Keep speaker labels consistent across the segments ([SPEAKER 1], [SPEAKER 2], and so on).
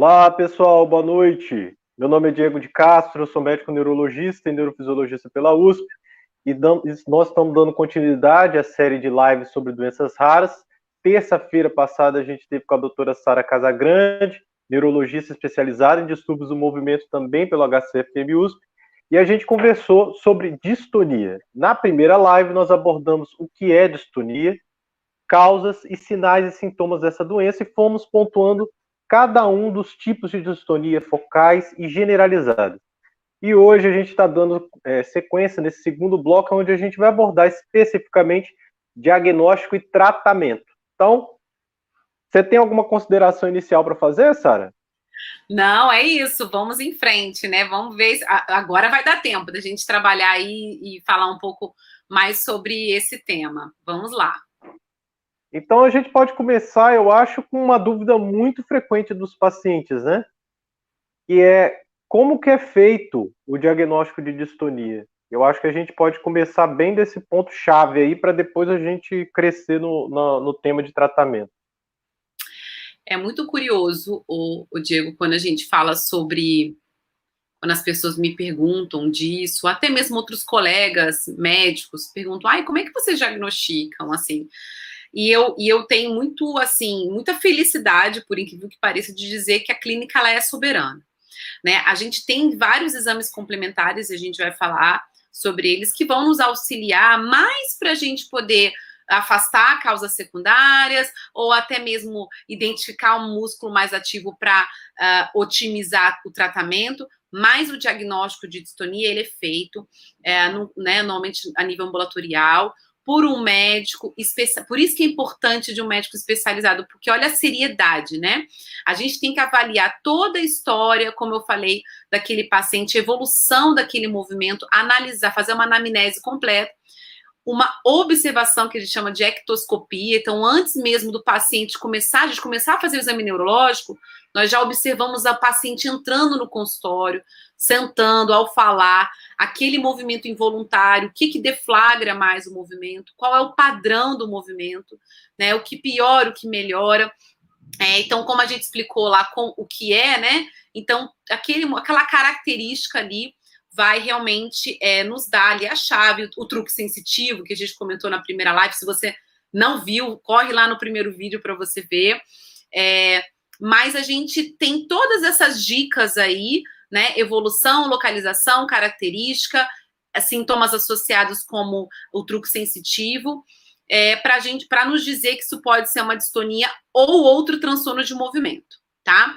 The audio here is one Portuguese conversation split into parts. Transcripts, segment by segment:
[SPEAKER 1] Olá, pessoal, boa noite. Meu nome é Diego de Castro, sou médico neurologista e neurofisiologista pela USP, e nós estamos dando continuidade à série de lives sobre doenças raras. Terça-feira passada a gente teve com a doutora Sara Casagrande, neurologista especializada em distúrbios do movimento também pelo HCFM USP, e a gente conversou sobre distonia. Na primeira live nós abordamos o que é distonia, causas e sinais e sintomas dessa doença e fomos pontuando cada um dos tipos de distonia focais e generalizadas. E hoje a gente está dando é, sequência nesse segundo bloco, onde a gente vai abordar especificamente diagnóstico e tratamento. Então, você tem alguma consideração inicial para fazer, Sara?
[SPEAKER 2] Não, é isso, vamos em frente, né? Vamos ver. Agora vai dar tempo da gente trabalhar aí e falar um pouco mais sobre esse tema. Vamos lá.
[SPEAKER 1] Então a gente pode começar, eu acho, com uma dúvida muito frequente dos pacientes, né? Que é como que é feito o diagnóstico de distonia? Eu acho que a gente pode começar bem desse ponto chave aí para depois a gente crescer no, no, no, tema de tratamento.
[SPEAKER 2] É muito curioso, o, o Diego, quando a gente fala sobre quando as pessoas me perguntam disso, até mesmo outros colegas médicos perguntam, ai, como é que vocês diagnosticam, assim? E eu, e eu tenho muito, assim, muita felicidade, por incrível que pareça, de dizer que a clínica ela é soberana. Né? A gente tem vários exames complementares, a gente vai falar sobre eles, que vão nos auxiliar mais para a gente poder afastar causas secundárias ou até mesmo identificar um músculo mais ativo para uh, otimizar o tratamento, mas o diagnóstico de distonia ele é feito é, no, né, normalmente a nível ambulatorial por um médico especial. Por isso que é importante de um médico especializado, porque olha a seriedade, né? A gente tem que avaliar toda a história, como eu falei, daquele paciente, evolução daquele movimento, analisar, fazer uma anamnese completa uma observação que a gente chama de ectoscopia. Então, antes mesmo do paciente começar, a gente começar a fazer o exame neurológico, nós já observamos a paciente entrando no consultório, sentando, ao falar, aquele movimento involuntário, o que, que deflagra mais o movimento, qual é o padrão do movimento, né? O que piora, o que melhora. É, então, como a gente explicou lá com o que é, né? Então, aquele, aquela característica ali vai realmente é, nos dar ali a chave, o, o truque sensitivo que a gente comentou na primeira live. Se você não viu, corre lá no primeiro vídeo para você ver. É, mas a gente tem todas essas dicas aí, né? Evolução, localização, característica, sintomas associados como o truque sensitivo, é, para gente, para nos dizer que isso pode ser uma distonia ou outro transtorno de movimento, tá?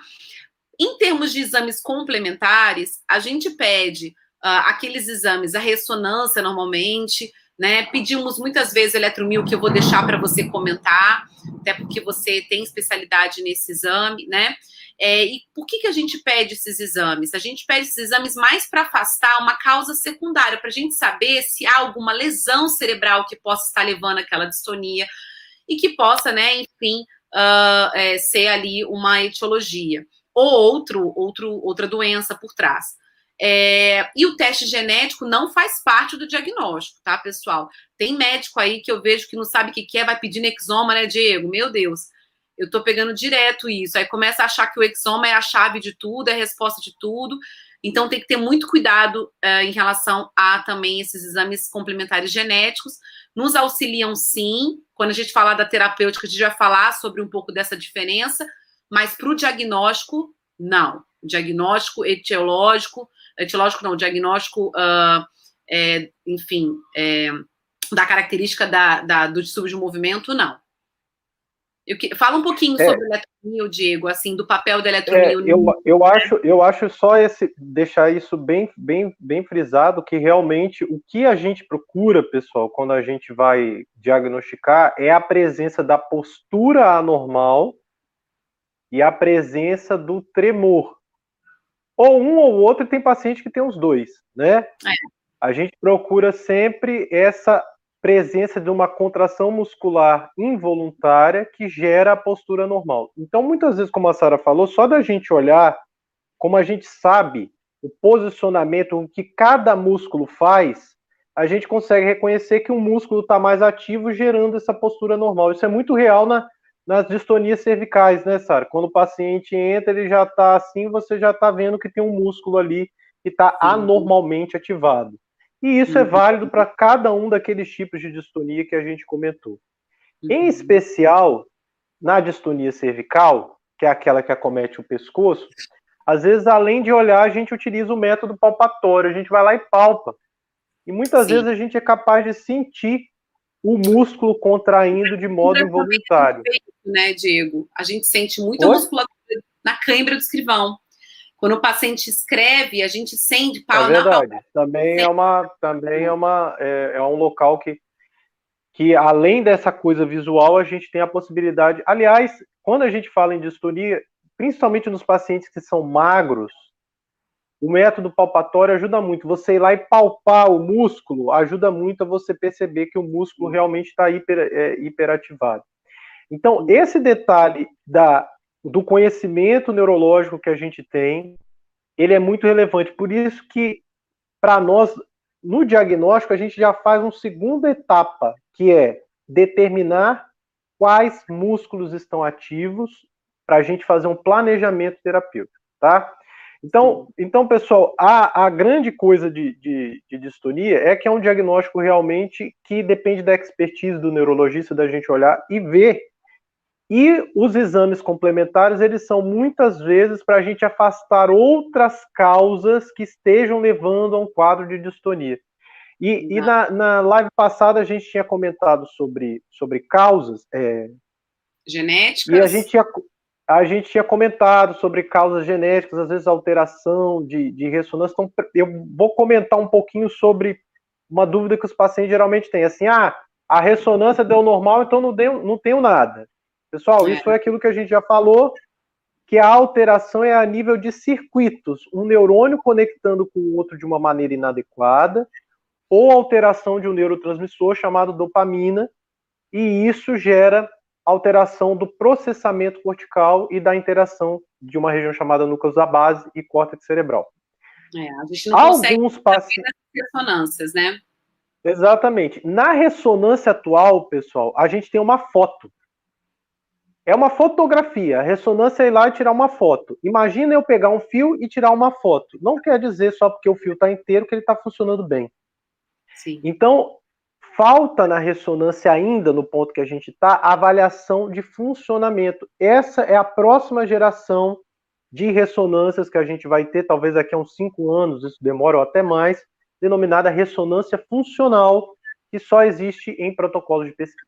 [SPEAKER 2] Em termos de exames complementares, a gente pede uh, aqueles exames, a ressonância normalmente, né? Pedimos muitas vezes eletromil, que eu vou deixar para você comentar, até porque você tem especialidade nesse exame, né? É, e por que, que a gente pede esses exames? A gente pede esses exames mais para afastar uma causa secundária, para a gente saber se há alguma lesão cerebral que possa estar levando aquela distonia e que possa, né, enfim, uh, é, ser ali uma etiologia ou outro, outro, outra doença por trás. É, e o teste genético não faz parte do diagnóstico, tá, pessoal? Tem médico aí que eu vejo que não sabe o que, é, vai pedir exoma, né, Diego? Meu Deus, eu tô pegando direto isso. Aí começa a achar que o exoma é a chave de tudo, é a resposta de tudo. Então tem que ter muito cuidado uh, em relação a também esses exames complementares genéticos. Nos auxiliam sim. Quando a gente falar da terapêutica, a gente vai falar sobre um pouco dessa diferença, mas para o diagnóstico, não. Diagnóstico etiológico etiológico não, diagnóstico, uh, é, enfim, é, da característica da, da, do distúrbio de movimento, não. Eu, fala um pouquinho é, sobre eletromio, Diego, assim, do papel da eletromio.
[SPEAKER 1] É, eu, eu, acho, eu acho só esse, deixar isso bem, bem, bem frisado, que realmente o que a gente procura, pessoal, quando a gente vai diagnosticar, é a presença da postura anormal e a presença do tremor ou um ou outro, tem paciente que tem os dois, né? É. A gente procura sempre essa presença de uma contração muscular involuntária que gera a postura normal. Então, muitas vezes, como a Sara falou, só da gente olhar, como a gente sabe o posicionamento, o que cada músculo faz, a gente consegue reconhecer que um músculo está mais ativo, gerando essa postura normal. Isso é muito real na, nas distonias cervicais, né, Sara? Quando o paciente entra, ele já está assim, você já está vendo que tem um músculo ali que está anormalmente ativado. E isso é uhum. válido para cada um daqueles tipos de distonia que a gente comentou. Em uhum. especial, na distonia cervical, que é aquela que acomete o pescoço, às vezes, além de olhar, a gente utiliza o método palpatório, a gente vai lá e palpa. E muitas Sim. vezes a gente é capaz de sentir o músculo contraindo de modo involuntário.
[SPEAKER 2] Né, Diego? A gente sente muita Oi? musculatura na câimbra do escrivão. Quando o paciente escreve, a gente sente
[SPEAKER 1] pau é verdade. Também é uma, também é uma, é, é um local que, que além dessa coisa visual, a gente tem a possibilidade. Aliás, quando a gente fala em distonia, principalmente nos pacientes que são magros, o método palpatório ajuda muito. Você ir lá e palpar o músculo ajuda muito a você perceber que o músculo realmente está hiper, é, hiperativado. Então, esse detalhe da, do conhecimento neurológico que a gente tem, ele é muito relevante. Por isso que, para nós, no diagnóstico, a gente já faz uma segunda etapa, que é determinar quais músculos estão ativos para a gente fazer um planejamento terapêutico, tá? Então, então pessoal, a, a grande coisa de, de, de, distonia é que é um diagnóstico realmente que depende da expertise do neurologista, da gente olhar e ver. E os exames complementares, eles são muitas vezes para a gente afastar outras causas que estejam levando a um quadro de distonia. E, e na, na, live passada a gente tinha comentado sobre, sobre causas. É,
[SPEAKER 2] Genéticas.
[SPEAKER 1] E a gente tinha, a gente tinha comentado sobre causas genéticas, às vezes alteração de, de ressonância. Então, eu vou comentar um pouquinho sobre uma dúvida que os pacientes geralmente têm. Assim, ah, a ressonância deu normal, então não, deu, não tenho nada. Pessoal, é. isso é aquilo que a gente já falou, que a alteração é a nível de circuitos, um neurônio conectando com o outro de uma maneira inadequada, ou alteração de um neurotransmissor chamado dopamina, e isso gera alteração do processamento cortical e da interação de uma região chamada núcleo da base e córtex cerebral.
[SPEAKER 2] É, a gente não Alguns pacientes ressonâncias, né?
[SPEAKER 1] Exatamente. Na ressonância atual, pessoal, a gente tem uma foto. É uma fotografia. A ressonância é ir lá e tirar uma foto. Imagina eu pegar um fio e tirar uma foto. Não quer dizer só porque o fio está inteiro que ele está funcionando bem. Sim. Então, falta na ressonância ainda, no ponto que a gente está, a avaliação de funcionamento. Essa é a próxima geração de ressonâncias que a gente vai ter, talvez daqui a uns cinco anos, isso demora ou até mais, denominada ressonância funcional, que só existe em protocolos de pesquisa.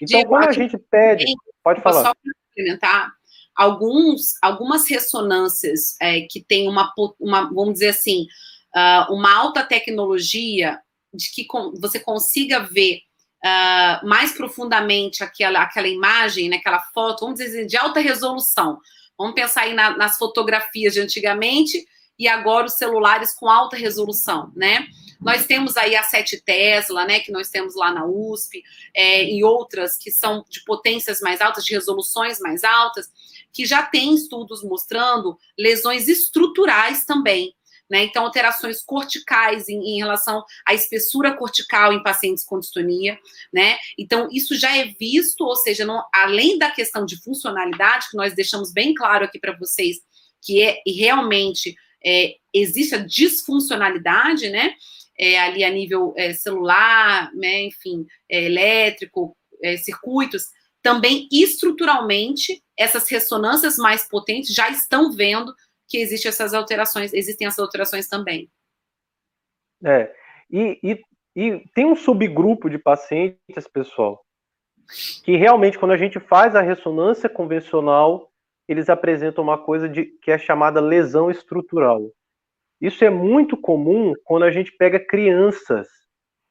[SPEAKER 1] Então, Diego, quando a gente pede. Pode falar. Só para
[SPEAKER 2] complementar, alguns, algumas ressonâncias é, que têm uma, uma, vamos dizer assim, uh, uma alta tecnologia de que você consiga ver uh, mais profundamente aquela, aquela imagem, né, aquela foto, vamos dizer assim, de alta resolução. Vamos pensar aí na, nas fotografias de antigamente e agora os celulares com alta resolução, né? Nós temos aí a 7 Tesla, né, que nós temos lá na USP, é, e outras que são de potências mais altas, de resoluções mais altas, que já tem estudos mostrando lesões estruturais também. Né? Então, alterações corticais em, em, relação à espessura cortical em pacientes com distonia, né? Então, isso já é visto, ou seja, não, além da questão de funcionalidade, que nós deixamos bem claro aqui para vocês, que é e realmente é, existe a disfuncionalidade, né? É, ali a nível é, celular, né? enfim, é, elétrico, é, circuitos, também estruturalmente, essas ressonâncias mais potentes já estão vendo que existem essas alterações, existem essas alterações também.
[SPEAKER 1] É, e, e, e tem um subgrupo de pacientes, pessoal, que realmente, quando a gente faz a ressonância convencional, eles apresentam uma coisa de, que é chamada lesão estrutural. Isso é muito comum quando a gente pega crianças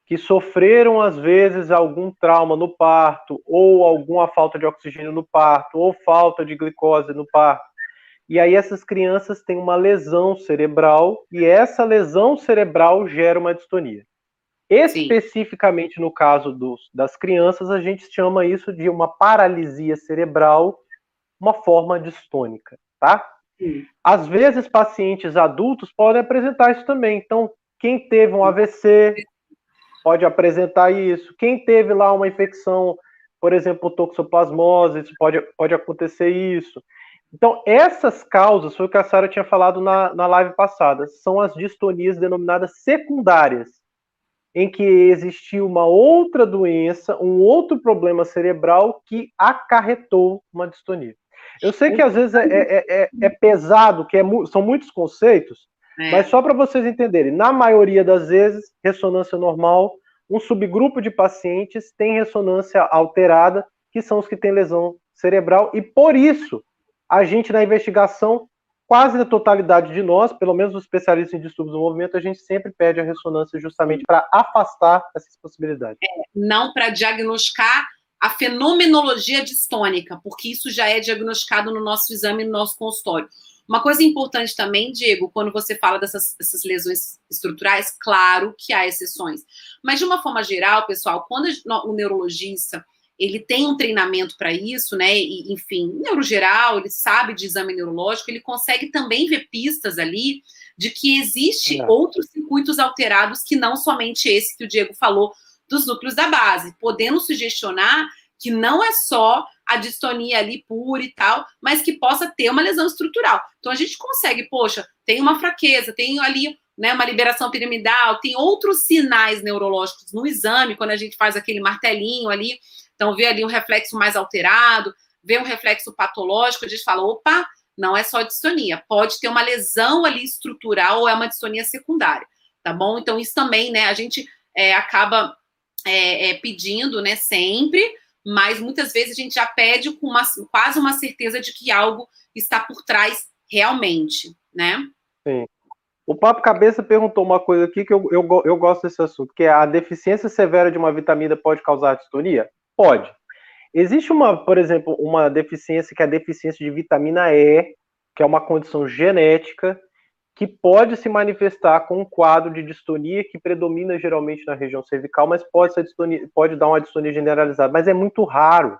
[SPEAKER 1] que sofreram, às vezes, algum trauma no parto, ou alguma falta de oxigênio no parto, ou falta de glicose no parto. E aí essas crianças têm uma lesão cerebral e essa lesão cerebral gera uma distonia. Especificamente Sim. no caso dos, das crianças, a gente chama isso de uma paralisia cerebral, uma forma distônica, tá? Sim. Às vezes, pacientes adultos podem apresentar isso também. Então, quem teve um AVC pode apresentar isso. Quem teve lá uma infecção por exemplo, toxoplasmose, pode, pode acontecer isso. Então, essas causas, foi o que a Sara tinha falado na, na live passada, são as distonias denominadas secundárias, em que existiu uma outra doença, um outro problema cerebral que acarretou uma distonia. Eu sei que às vezes é, é, é, é pesado, que é são muitos conceitos, é. mas só para vocês entenderem, na maioria das vezes, ressonância normal, um subgrupo de pacientes tem ressonância alterada, que são os que têm lesão cerebral, e por isso a gente na investigação, quase na totalidade de nós, pelo menos os especialistas em distúrbios do movimento, a gente sempre pede a ressonância justamente para afastar essas possibilidades. É,
[SPEAKER 2] não para diagnosticar a fenomenologia distônica, porque isso já é diagnosticado no nosso exame, no nosso consultório. Uma coisa importante também, Diego, quando você fala dessas, dessas, lesões estruturais, claro que há exceções. Mas de uma forma geral, pessoal, quando o neurologista ele tem um treinamento para isso, né? E, enfim, neurogeral, ele sabe de exame neurológico, ele consegue também ver pistas ali de que existe é. outros circuitos alterados que não somente esse que o Diego falou dos núcleos da base, podendo sugestionar que não é só a distonia ali pura e tal, mas que possa ter uma lesão estrutural. Então a gente consegue, poxa, tem uma fraqueza, tem ali né, uma liberação piramidal, tem outros sinais neurológicos no exame, quando a gente faz aquele martelinho ali, então, vê ali um reflexo mais alterado, vê um reflexo patológico, a gente fala, opa, não é só distonia, pode ter uma lesão ali estrutural ou é uma distonia secundária, tá bom? Então, isso também, né, a gente é, acaba é, é, pedindo, né, sempre, mas muitas vezes a gente já pede com uma, quase uma certeza de que algo está por trás realmente, né?
[SPEAKER 1] Sim. O Papo Cabeça perguntou uma coisa aqui que eu, eu, eu gosto desse assunto, que é a deficiência severa de uma vitamina pode causar distonia? Pode. Existe uma, por exemplo, uma deficiência que é a deficiência de vitamina E, que é uma condição genética que pode se manifestar com um quadro de distonia que predomina geralmente na região cervical, mas pode, ser distonia, pode dar uma distonia generalizada, mas é muito raro.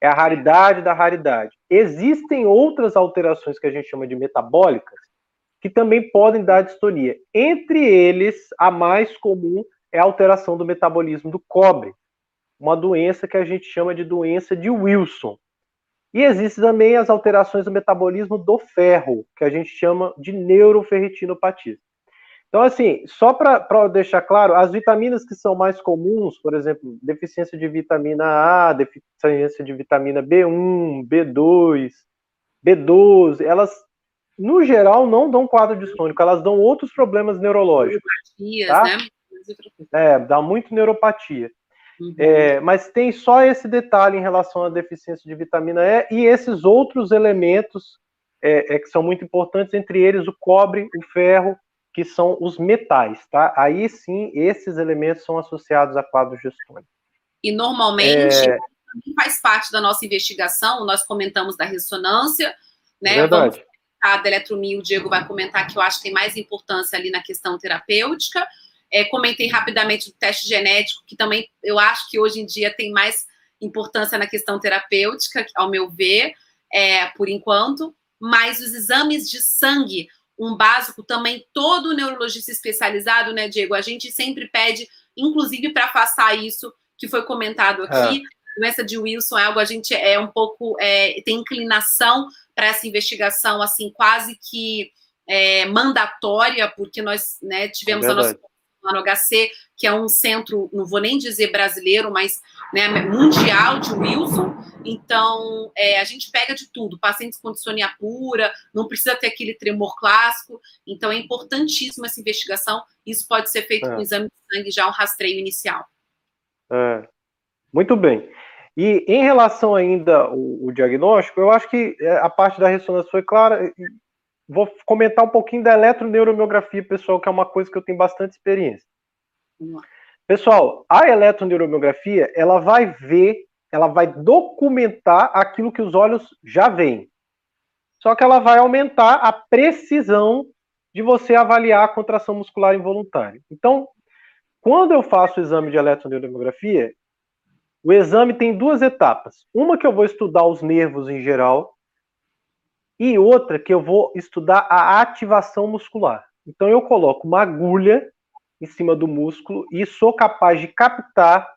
[SPEAKER 1] É a raridade da raridade. Existem outras alterações que a gente chama de metabólicas que também podem dar distonia. Entre eles, a mais comum é a alteração do metabolismo do cobre uma doença que a gente chama de doença de Wilson. E existem também as alterações do metabolismo do ferro, que a gente chama de neuroferritinopatia. Então, assim, só para deixar claro, as vitaminas que são mais comuns, por exemplo, deficiência de vitamina A, deficiência de vitamina B1, B2, B12, elas, no geral, não dão quadro distônico, elas dão outros problemas neurológicos. Neuropatias, tá? né? É, dá muito neuropatia. Uhum. É, mas tem só esse detalhe em relação à deficiência de vitamina E e esses outros elementos é, é, que são muito importantes, entre eles o cobre, o ferro, que são os metais, tá? Aí sim, esses elementos são associados a quadros gestônicos.
[SPEAKER 2] E normalmente é... faz parte da nossa investigação, nós comentamos da ressonância, né?
[SPEAKER 1] Verdade.
[SPEAKER 2] Vamos da eletromia, o Diego vai comentar que eu acho que tem mais importância ali na questão terapêutica. É, comentei rapidamente do teste genético, que também eu acho que hoje em dia tem mais importância na questão terapêutica, ao meu ver, é, por enquanto. Mas os exames de sangue, um básico também, todo neurologista especializado, né, Diego? A gente sempre pede, inclusive para afastar isso que foi comentado aqui. É. Doença de Wilson é algo a gente é um pouco é, tem inclinação para essa investigação assim quase que é, mandatória porque nós né, tivemos é a nossa lá no HC, que é um centro, não vou nem dizer brasileiro, mas né, mundial de Wilson. Então, é, a gente pega de tudo, pacientes com dissonia pura, não precisa ter aquele tremor clássico. Então, é importantíssima essa investigação. Isso pode ser feito é. com exame de sangue, já um rastreio inicial.
[SPEAKER 1] É. Muito bem. E em relação ainda ao, ao diagnóstico, eu acho que é, a parte da ressonância foi clara vou comentar um pouquinho da eletroneuromiografia, pessoal, que é uma coisa que eu tenho bastante experiência. Pessoal, a eletroneuromiografia, ela vai ver, ela vai documentar aquilo que os olhos já veem. Só que ela vai aumentar a precisão de você avaliar a contração muscular involuntária. Então, quando eu faço o exame de eletroneuromiografia, o exame tem duas etapas. Uma que eu vou estudar os nervos em geral, e outra que eu vou estudar a ativação muscular. Então eu coloco uma agulha em cima do músculo e sou capaz de captar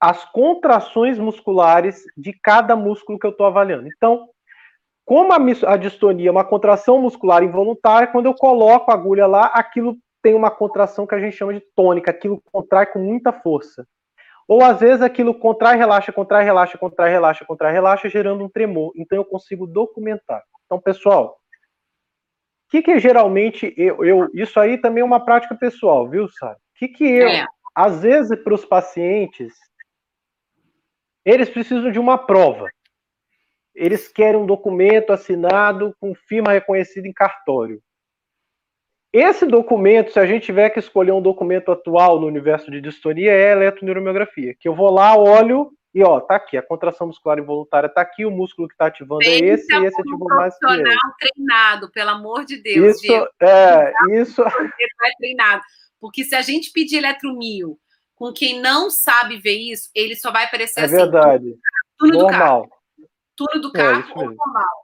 [SPEAKER 1] as contrações musculares de cada músculo que eu estou avaliando. Então, como a, a distonia é uma contração muscular involuntária, quando eu coloco a agulha lá, aquilo tem uma contração que a gente chama de tônica, aquilo contrai com muita força. Ou às vezes aquilo contrai, relaxa, contrai, relaxa, contrai, relaxa, contrai, relaxa, gerando um tremor. Então eu consigo documentar. Então, pessoal, o que, que geralmente eu, eu, Isso aí também é uma prática pessoal, viu, sabe? O que, que eu. É. Às vezes, para os pacientes, eles precisam de uma prova. Eles querem um documento assinado com firma reconhecida em cartório. Esse documento, se a gente tiver que escolher um documento atual no universo de distonia, é a eletroneuromografia, que eu vou lá, olho e ó, tá aqui, a contração muscular involuntária tá aqui, o músculo que tá ativando é esse, e esse ativou mais que esse.
[SPEAKER 2] treinado, pelo amor de Deus.
[SPEAKER 1] Isso, Diego. é, isso.
[SPEAKER 2] é treinado. Porque se a gente pedir eletromio com quem não sabe ver isso, ele só vai aparecer
[SPEAKER 1] é
[SPEAKER 2] assim.
[SPEAKER 1] É verdade.
[SPEAKER 2] Tudo
[SPEAKER 1] normal.
[SPEAKER 2] do carro. Tudo do carro é, ou normal.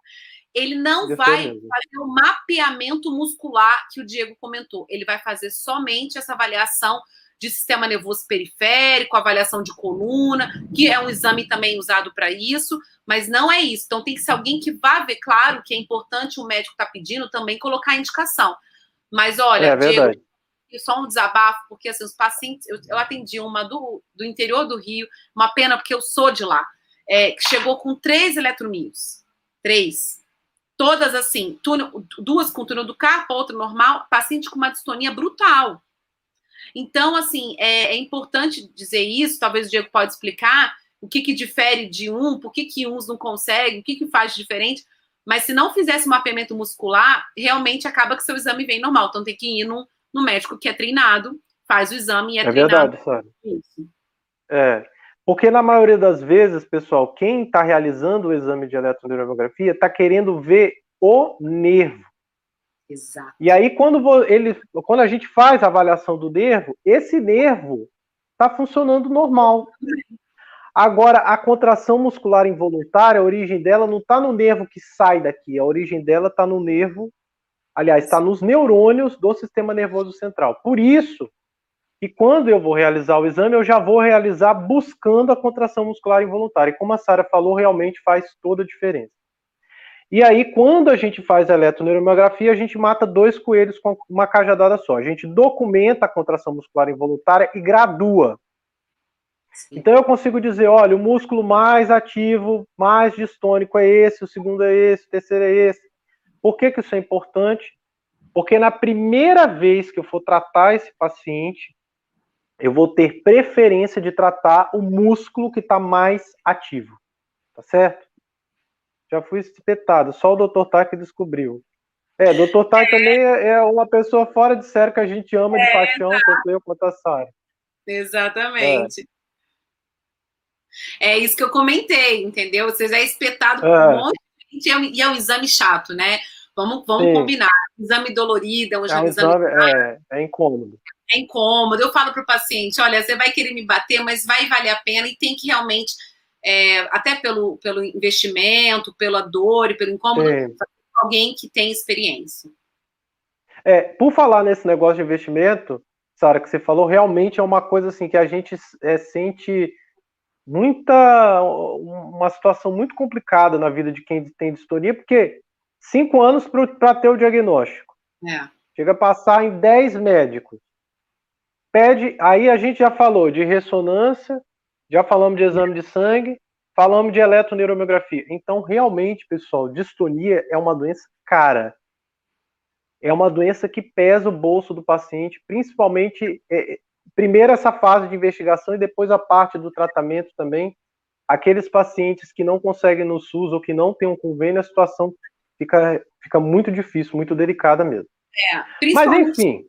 [SPEAKER 2] Ele não vai fazer o mapeamento muscular que o Diego comentou. Ele vai fazer somente essa avaliação de sistema nervoso periférico, avaliação de coluna, que é um exame também usado para isso, mas não é isso. Então tem que ser alguém que vá ver, claro, que é importante o médico está pedindo também colocar a indicação. Mas olha,
[SPEAKER 1] é Diego,
[SPEAKER 2] só um desabafo, porque assim, os pacientes, eu, eu, atendi uma do, do interior do Rio, uma pena porque eu sou de lá, é, que chegou com três eletromios. Três. Todas assim, túnel, duas com túnel do carpo, outra normal, paciente com uma distonia brutal então, assim, é, é importante dizer isso, talvez o Diego pode explicar o que, que difere de um, por que, que uns não conseguem, o que, que faz diferente. Mas se não fizesse mapeamento muscular, realmente acaba que seu exame vem normal. Então tem que ir no, no médico que é treinado, faz o exame e é, é
[SPEAKER 1] treinado. É verdade, Sara. Isso. É. Porque na maioria das vezes, pessoal, quem está realizando o exame de eletroneurografia está querendo ver o nervo.
[SPEAKER 2] Exato.
[SPEAKER 1] E aí, quando, ele, quando a gente faz a avaliação do nervo, esse nervo está funcionando normal. Agora, a contração muscular involuntária, a origem dela não está no nervo que sai daqui, a origem dela está no nervo, aliás, está nos neurônios do sistema nervoso central. Por isso, que quando eu vou realizar o exame, eu já vou realizar buscando a contração muscular involuntária. E como a Sara falou, realmente faz toda a diferença. E aí, quando a gente faz a eletroneuromografia, a gente mata dois coelhos com uma cajadada só. A gente documenta a contração muscular involuntária e gradua. Sim. Então eu consigo dizer, olha, o músculo mais ativo, mais distônico é esse, o segundo é esse, o terceiro é esse. Por que, que isso é importante? Porque na primeira vez que eu for tratar esse paciente, eu vou ter preferência de tratar o músculo que está mais ativo. Tá certo? já fui espetado. Só o Dr. Que descobriu. É, Dr. Tai é. também é uma pessoa fora de série que a gente ama de é, paixão, tanto eu quanto a Sara.
[SPEAKER 2] Exatamente. É. é. isso que eu comentei, entendeu? Vocês é espetado por é. um monte de gente e é um exame chato, né? Vamos, vamos combinar. Exame dolorido, é um exame. exame
[SPEAKER 1] é, é incômodo.
[SPEAKER 2] É incômodo. Eu falo para o paciente: olha, você vai querer me bater, mas vai valer a pena e tem que realmente é, até pelo, pelo investimento, pela dor e pelo incômodo, alguém que tem experiência.
[SPEAKER 1] É, por falar nesse negócio de investimento, Sara, que você falou, realmente é uma coisa assim que a gente é, sente muita uma situação muito complicada na vida de quem tem distonia, porque cinco anos para ter o diagnóstico.
[SPEAKER 2] É.
[SPEAKER 1] Chega a passar em dez médicos. Pede, aí a gente já falou de ressonância, já falamos de exame de sangue, falamos de eletroneuromiografia. Então, realmente, pessoal, distonia é uma doença cara. É uma doença que pesa o bolso do paciente, principalmente, é, primeiro essa fase de investigação e depois a parte do tratamento também. Aqueles pacientes que não conseguem no SUS ou que não têm um convênio, a situação fica, fica muito difícil, muito delicada mesmo.
[SPEAKER 2] É, Mas, enfim.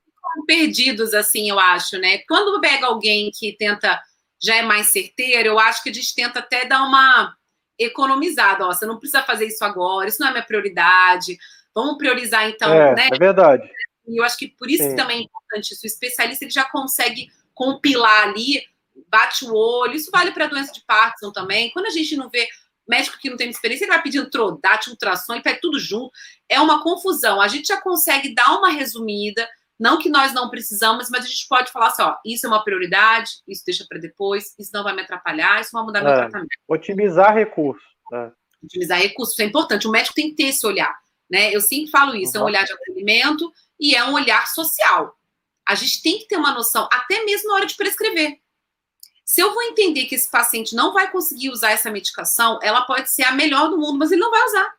[SPEAKER 2] Perdidos, assim, eu acho, né? Quando pega alguém que tenta já é mais certeiro, eu acho que a gente tenta até dar uma economizada. Ó, você não precisa fazer isso agora, isso não é minha prioridade. Vamos priorizar, então,
[SPEAKER 1] é,
[SPEAKER 2] né?
[SPEAKER 1] É verdade.
[SPEAKER 2] E eu acho que por isso que também é importante isso. O especialista ele já consegue compilar ali, bate o olho. Isso vale para doença de Parkinson também. Quando a gente não vê médico que não tem experiência, ele vai pedindo trodate, ultrassom, ele pede tudo junto. É uma confusão. A gente já consegue dar uma resumida, Não que nós não precisamos, mas a gente pode falar assim, ó, isso é uma prioridade, isso deixa para depois, isso não vai me atrapalhar, isso vai mudar é, meu tratamento.
[SPEAKER 1] Otimizar recursos.
[SPEAKER 2] É. Otimizar recursos, isso é importante. O médico tem que ter esse olhar, né? Eu sempre falo isso, uhum. é um olhar de atendimento e é um olhar social. A gente tem que ter uma noção, até mesmo na hora de prescrever. Se eu vou entender que esse paciente não vai conseguir usar essa medicação, ela pode ser a melhor do mundo, mas ele não vai usar.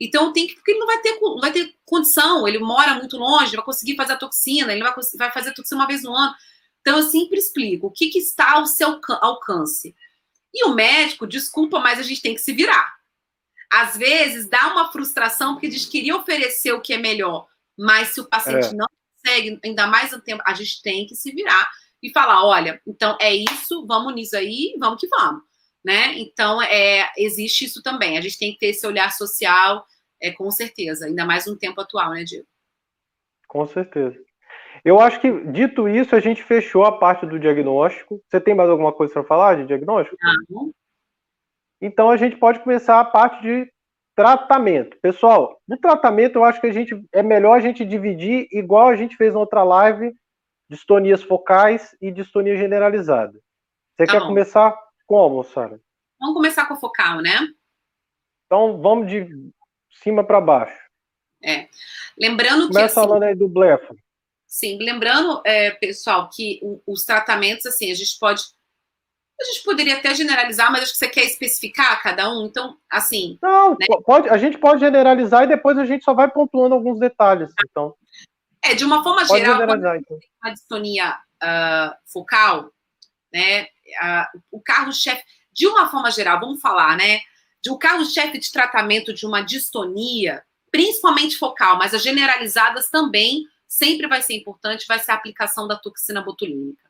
[SPEAKER 2] Então tem que, porque ele não vai ter, não vai ter condição, ele mora muito longe, vai conseguir fazer a toxina, ele vai, vai fazer a toxina uma vez no ano. Então eu sempre explico o que, que está ao seu alcance. E o médico, desculpa, mas a gente tem que se virar. Às vezes dá uma frustração porque diz que queria oferecer o que é melhor, mas se o paciente é. não consegue, ainda mais no tempo, a gente tem que se virar e falar: olha, então é isso, vamos nisso aí, vamos que vamos né? Então, é, existe isso também. A gente tem que ter esse olhar social, é, com certeza, ainda mais no tempo atual, né, Diego?
[SPEAKER 1] Com certeza. Eu acho que, dito isso, a gente fechou a parte do diagnóstico. Você tem mais alguma coisa para falar de diagnóstico? Não. Então, a gente pode começar a parte de tratamento. Pessoal, no tratamento, eu acho que a gente é melhor a gente dividir, igual a gente fez na outra live, distonias focais e distonia generalizada. Você tá quer bom. começar como, Sara?
[SPEAKER 2] Vamos começar com a focal, né?
[SPEAKER 1] Então, vamos de cima para baixo.
[SPEAKER 2] É. Lembrando
[SPEAKER 1] Começa que. Começa assim, falando aí do blefa.
[SPEAKER 2] Sim, lembrando, é, pessoal, que os tratamentos, assim, a gente pode. A gente poderia até generalizar, mas acho que você quer especificar cada um, então, assim.
[SPEAKER 1] Não, né? pode, a gente pode generalizar e depois a gente só vai pontuando alguns detalhes. Então.
[SPEAKER 2] É, de uma forma pode geral, generalizar, então. a distonia uh, focal, né? o carro-chefe, de uma forma geral, vamos falar, né? De o carro-chefe de tratamento de uma distonia, principalmente focal, mas as generalizadas também, sempre vai ser importante, vai ser a aplicação da toxina botulínica,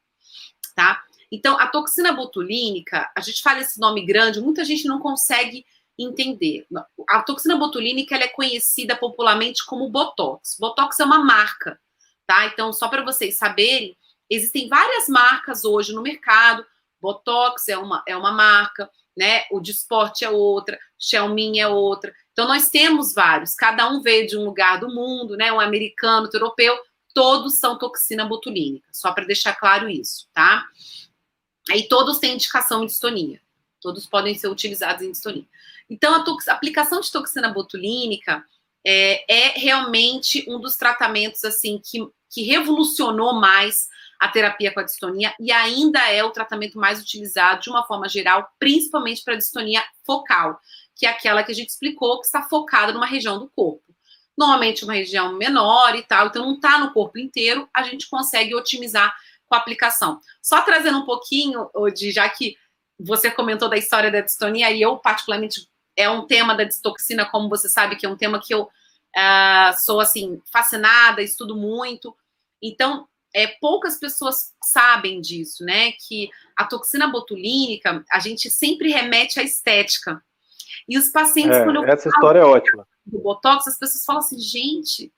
[SPEAKER 2] tá? Então, a toxina botulínica, a gente fala esse nome grande, muita gente não consegue entender. A toxina botulínica ela é conhecida popularmente como Botox. Botox é uma marca, tá? Então, só para vocês saberem, existem várias marcas hoje no mercado. Botox é uma, é uma marca, né? O de esporte é outra, Xiaomi é outra. Então, nós temos vários, cada um veio de um lugar do mundo, né? Um americano, outro europeu, todos são toxina botulínica, só para deixar claro isso, tá? Aí todos têm indicação em distonia, todos podem ser utilizados em distonia. Então, a, a aplicação de toxina botulínica é, é, realmente um dos tratamentos, assim, que, que revolucionou mais a terapia com a distonia e ainda é o tratamento mais utilizado de uma forma geral, principalmente para distonia focal, que é aquela que a gente explicou que está focada numa região do corpo. Normalmente uma região menor e tal, então não está no corpo inteiro, a gente consegue otimizar com a aplicação. Só trazendo um pouquinho, de já que você comentou da história da distonia, e eu, particularmente, é um tema da distoxina, como você sabe, que é um tema que eu uh, sou, assim, fascinada, estudo muito. Então, é, poucas pessoas sabem disso, né? Que a toxina botulínica, a gente sempre remete à estética. E os pacientes,
[SPEAKER 1] é, quando eu Essa história é ótima.
[SPEAKER 2] Do Botox, as pessoas falam assim, gente,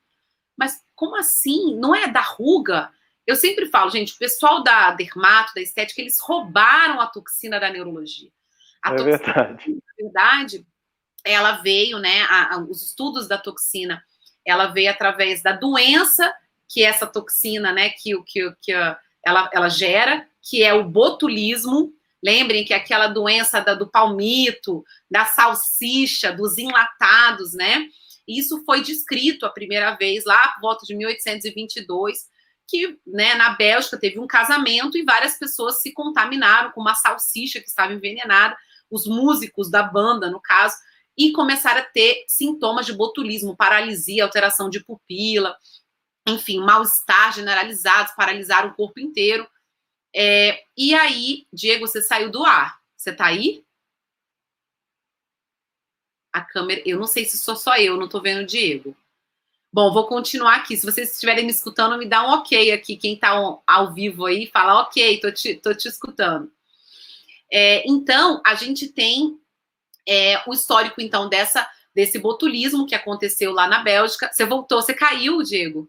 [SPEAKER 2] mas como assim? Não é da ruga? Eu sempre falo, gente, o pessoal da dermato, da estética, eles roubaram a toxina da neurologia. A
[SPEAKER 1] é toxina, verdade.
[SPEAKER 2] na verdade, ela veio, né? A, a, os estudos da toxina, ela veio através da doença que essa toxina, né, que, que, que ela, ela gera, que é o botulismo. Lembrem que é aquela doença da, do palmito, da salsicha, dos enlatados, né? Isso foi descrito a primeira vez lá por volta de 1822, que né, na Bélgica teve um casamento e várias pessoas se contaminaram com uma salsicha que estava envenenada, os músicos da banda, no caso, e começaram a ter sintomas de botulismo, paralisia, alteração de pupila enfim, mal-estar generalizado, paralisaram o corpo inteiro. É, e aí, Diego, você saiu do ar. Você tá aí? A câmera, eu não sei se sou só eu, não tô vendo o Diego. Bom, vou continuar aqui. Se vocês estiverem me escutando, me dá um ok aqui. Quem tá ao vivo aí, fala ok, tô te, tô te escutando. É, então, a gente tem é, o histórico, então, dessa, desse botulismo que aconteceu lá na Bélgica. Você voltou, você caiu, Diego?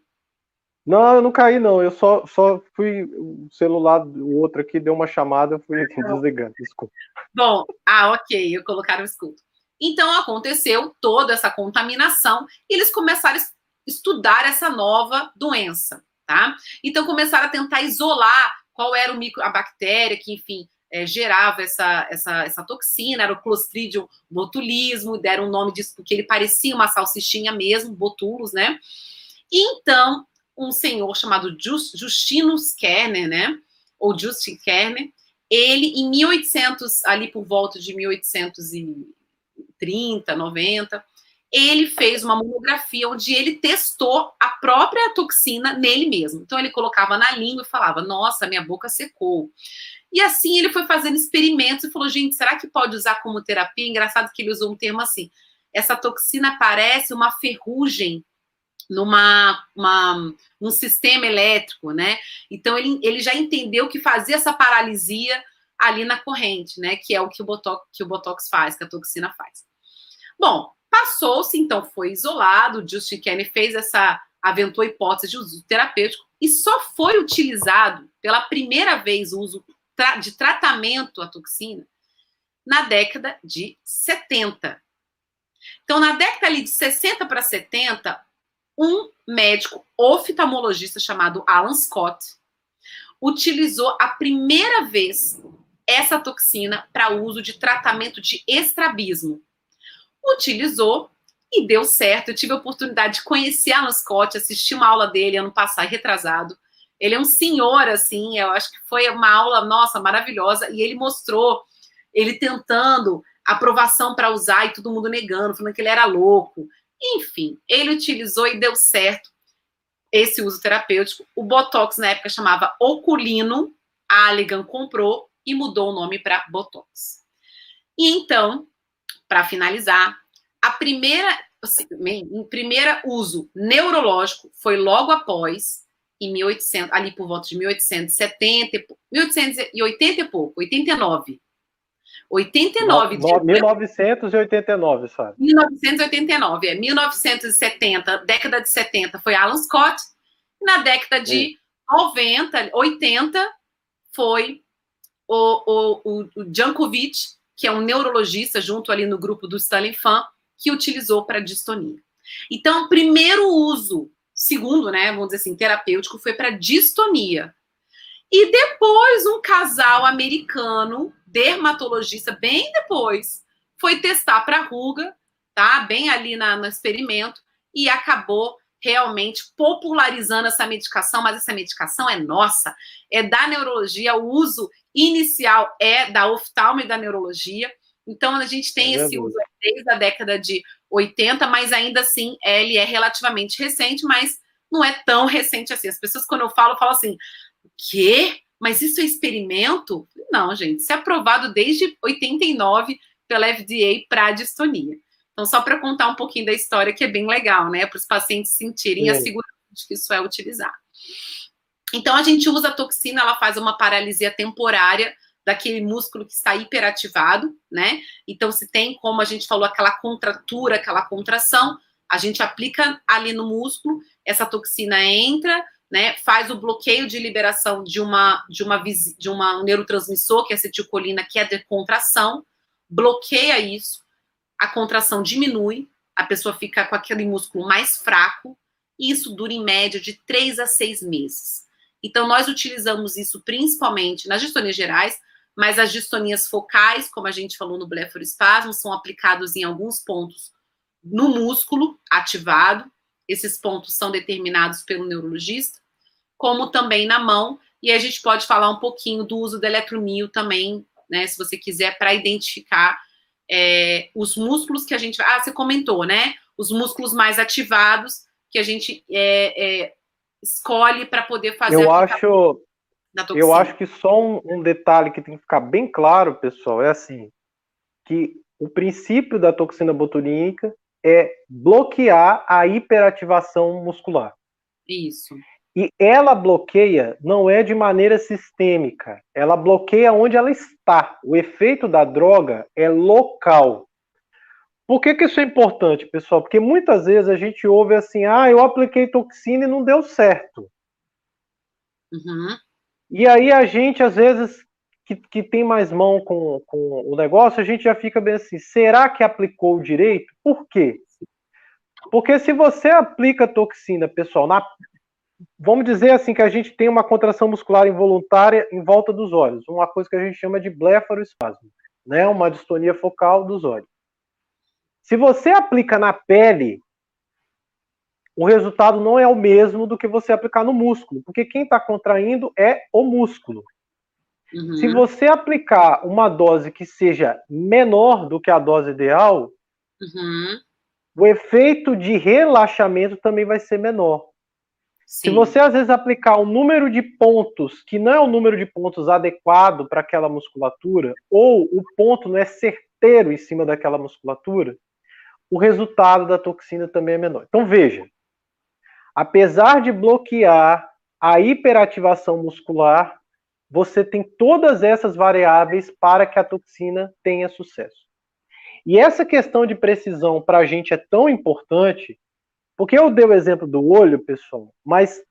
[SPEAKER 1] Não, eu não caí, não. Eu só, só fui. O celular, o outro aqui deu uma chamada, eu fui aqui desligando. Desculpa.
[SPEAKER 2] Bom, ah, ok, eu colocaram o escudo. Então aconteceu toda essa contaminação e eles começaram a estudar essa nova doença, tá? Então começaram a tentar isolar qual era o micro, a bactéria que, enfim, é, gerava essa, essa, essa toxina, era o Clostridium botulismo, deram o nome disso porque ele parecia uma salsichinha mesmo, botulos, né? Então, um senhor chamado Just, Justinus Kerner, né? Ou Justin Kerner, ele, em 1800, ali por volta de 1830, 90, ele fez uma monografia onde ele testou a própria toxina nele mesmo. Então, ele colocava na língua e falava: Nossa, minha boca secou. E assim ele foi fazendo experimentos e falou: gente, será que pode usar como terapia? Engraçado que ele usou um termo assim: essa toxina parece uma ferrugem numa uma, um sistema elétrico, né? Então ele, ele já entendeu que fazia essa paralisia ali na corrente, né? Que é o que o botox, que o botox faz, que a toxina faz. Bom, passou-se, então foi isolado. Justin Kenny fez essa aventou a hipótese de uso terapêutico e só foi utilizado pela primeira vez o uso de tratamento à toxina na década de 70. Então, na década ali de 60 para 70, um médico oftalmologista chamado Alan Scott utilizou a primeira vez essa toxina para uso de tratamento de estrabismo. Utilizou e deu certo. Eu tive a oportunidade de conhecer Alan Scott, assistir uma aula dele ano passado, retrasado. Ele é um senhor, assim, eu acho que foi uma aula, nossa, maravilhosa, e ele mostrou ele tentando aprovação para usar e todo mundo negando, falando que ele era louco. Enfim, ele utilizou e deu certo esse uso terapêutico. O Botox, na época, chamava Oculino, a Allegan comprou e mudou o nome para Botox. E então, para finalizar, a primeira, assim, em primeira uso neurológico foi logo após em 1800, ali por volta de 1870, 1880 e pouco, 89. 89.
[SPEAKER 1] No, no, 1989, sabe?
[SPEAKER 2] 1989, é. 1970, década de 70 foi Alan Scott. Na década de 90, 80 foi o, o, o Jankovic, que é um neurologista junto ali no grupo do Stanley Fan, que utilizou para distonia. Então, o primeiro uso segundo, né, vamos dizer assim, terapêutico, foi para distonia. E depois um casal americano, dermatologista, bem depois, foi testar para ruga, tá? Bem ali na, no experimento, e acabou realmente popularizando essa medicação, mas essa medicação é nossa, é da neurologia, o uso inicial é da oftalmo e da neurologia. Então a gente tem é esse uso desde a década de 80, mas ainda assim ele é relativamente recente, mas não é tão recente assim. As pessoas, quando eu falo, falam assim: o quê? Mas isso é experimento? Não, gente, isso é aprovado desde 89 pela FDA para distonia. Então, só para contar um pouquinho da história, que é bem legal, né? Para os pacientes sentirem a segurança de que isso é utilizado. Então, a gente usa a toxina, ela faz uma paralisia temporária daquele músculo que está hiperativado, né? Então, se tem, como a gente falou, aquela contratura, aquela contração, a gente aplica ali no músculo, essa toxina entra, né? Faz o bloqueio de liberação de uma de uma de uma, um neurotransmissor, que é a acetilcolina, que é de contração, bloqueia isso, a contração diminui, a pessoa fica com aquele músculo mais fraco, e isso dura em média de três a seis meses. Então, nós utilizamos isso principalmente nas distonias gerais, mas as distonias focais, como a gente falou no blefaroespasmo, são aplicados em alguns pontos no músculo ativado. Esses pontos são determinados pelo neurologista, como também na mão. E a gente pode falar um pouquinho do uso do eletromio também, né? Se você quiser, para identificar é, os músculos que a gente. Ah, você comentou, né? Os músculos mais ativados que a gente é, é, escolhe para poder fazer.
[SPEAKER 1] Eu acho eu acho que só um, um, detalhe que tem que ficar bem claro, pessoal, é assim, que o princípio da toxina botulínica é bloquear a hiperativação muscular.
[SPEAKER 2] Isso.
[SPEAKER 1] E ela bloqueia não é de maneira sistêmica, ela bloqueia onde ela está. O efeito da droga é local. Por que, que isso é importante, pessoal? Porque muitas vezes a gente ouve assim: ah, eu apliquei toxina e não deu certo. Uhum. E aí a gente, às vezes, que, que tem mais mão com, com o negócio, a gente já fica bem assim, será que aplicou direito? Por quê? Porque se você aplica toxina, pessoal, na vamos dizer assim que a gente tem uma contração muscular involuntária em volta dos olhos, uma coisa que a gente chama de blefaroespasmo, né? Uma distonia focal dos olhos. Se você aplica na pele, o resultado não é o mesmo do que você aplicar no músculo, porque quem está contraindo é o músculo. Uhum. Se você aplicar uma dose que seja menor do que a dose ideal, uhum. o efeito de relaxamento também vai ser menor. Sim. Se você às vezes aplicar um número de pontos que não é o número de pontos adequado para aquela musculatura, ou o ponto não é certeiro em cima daquela musculatura, o resultado da toxina também é menor. Então veja, apesar de bloquear a hiperativação muscular, você tem todas essas variáveis para que a toxina tenha sucesso. E essa questão de precisão para a gente é tão importante, porque eu dei o exemplo do olho, pessoal, mas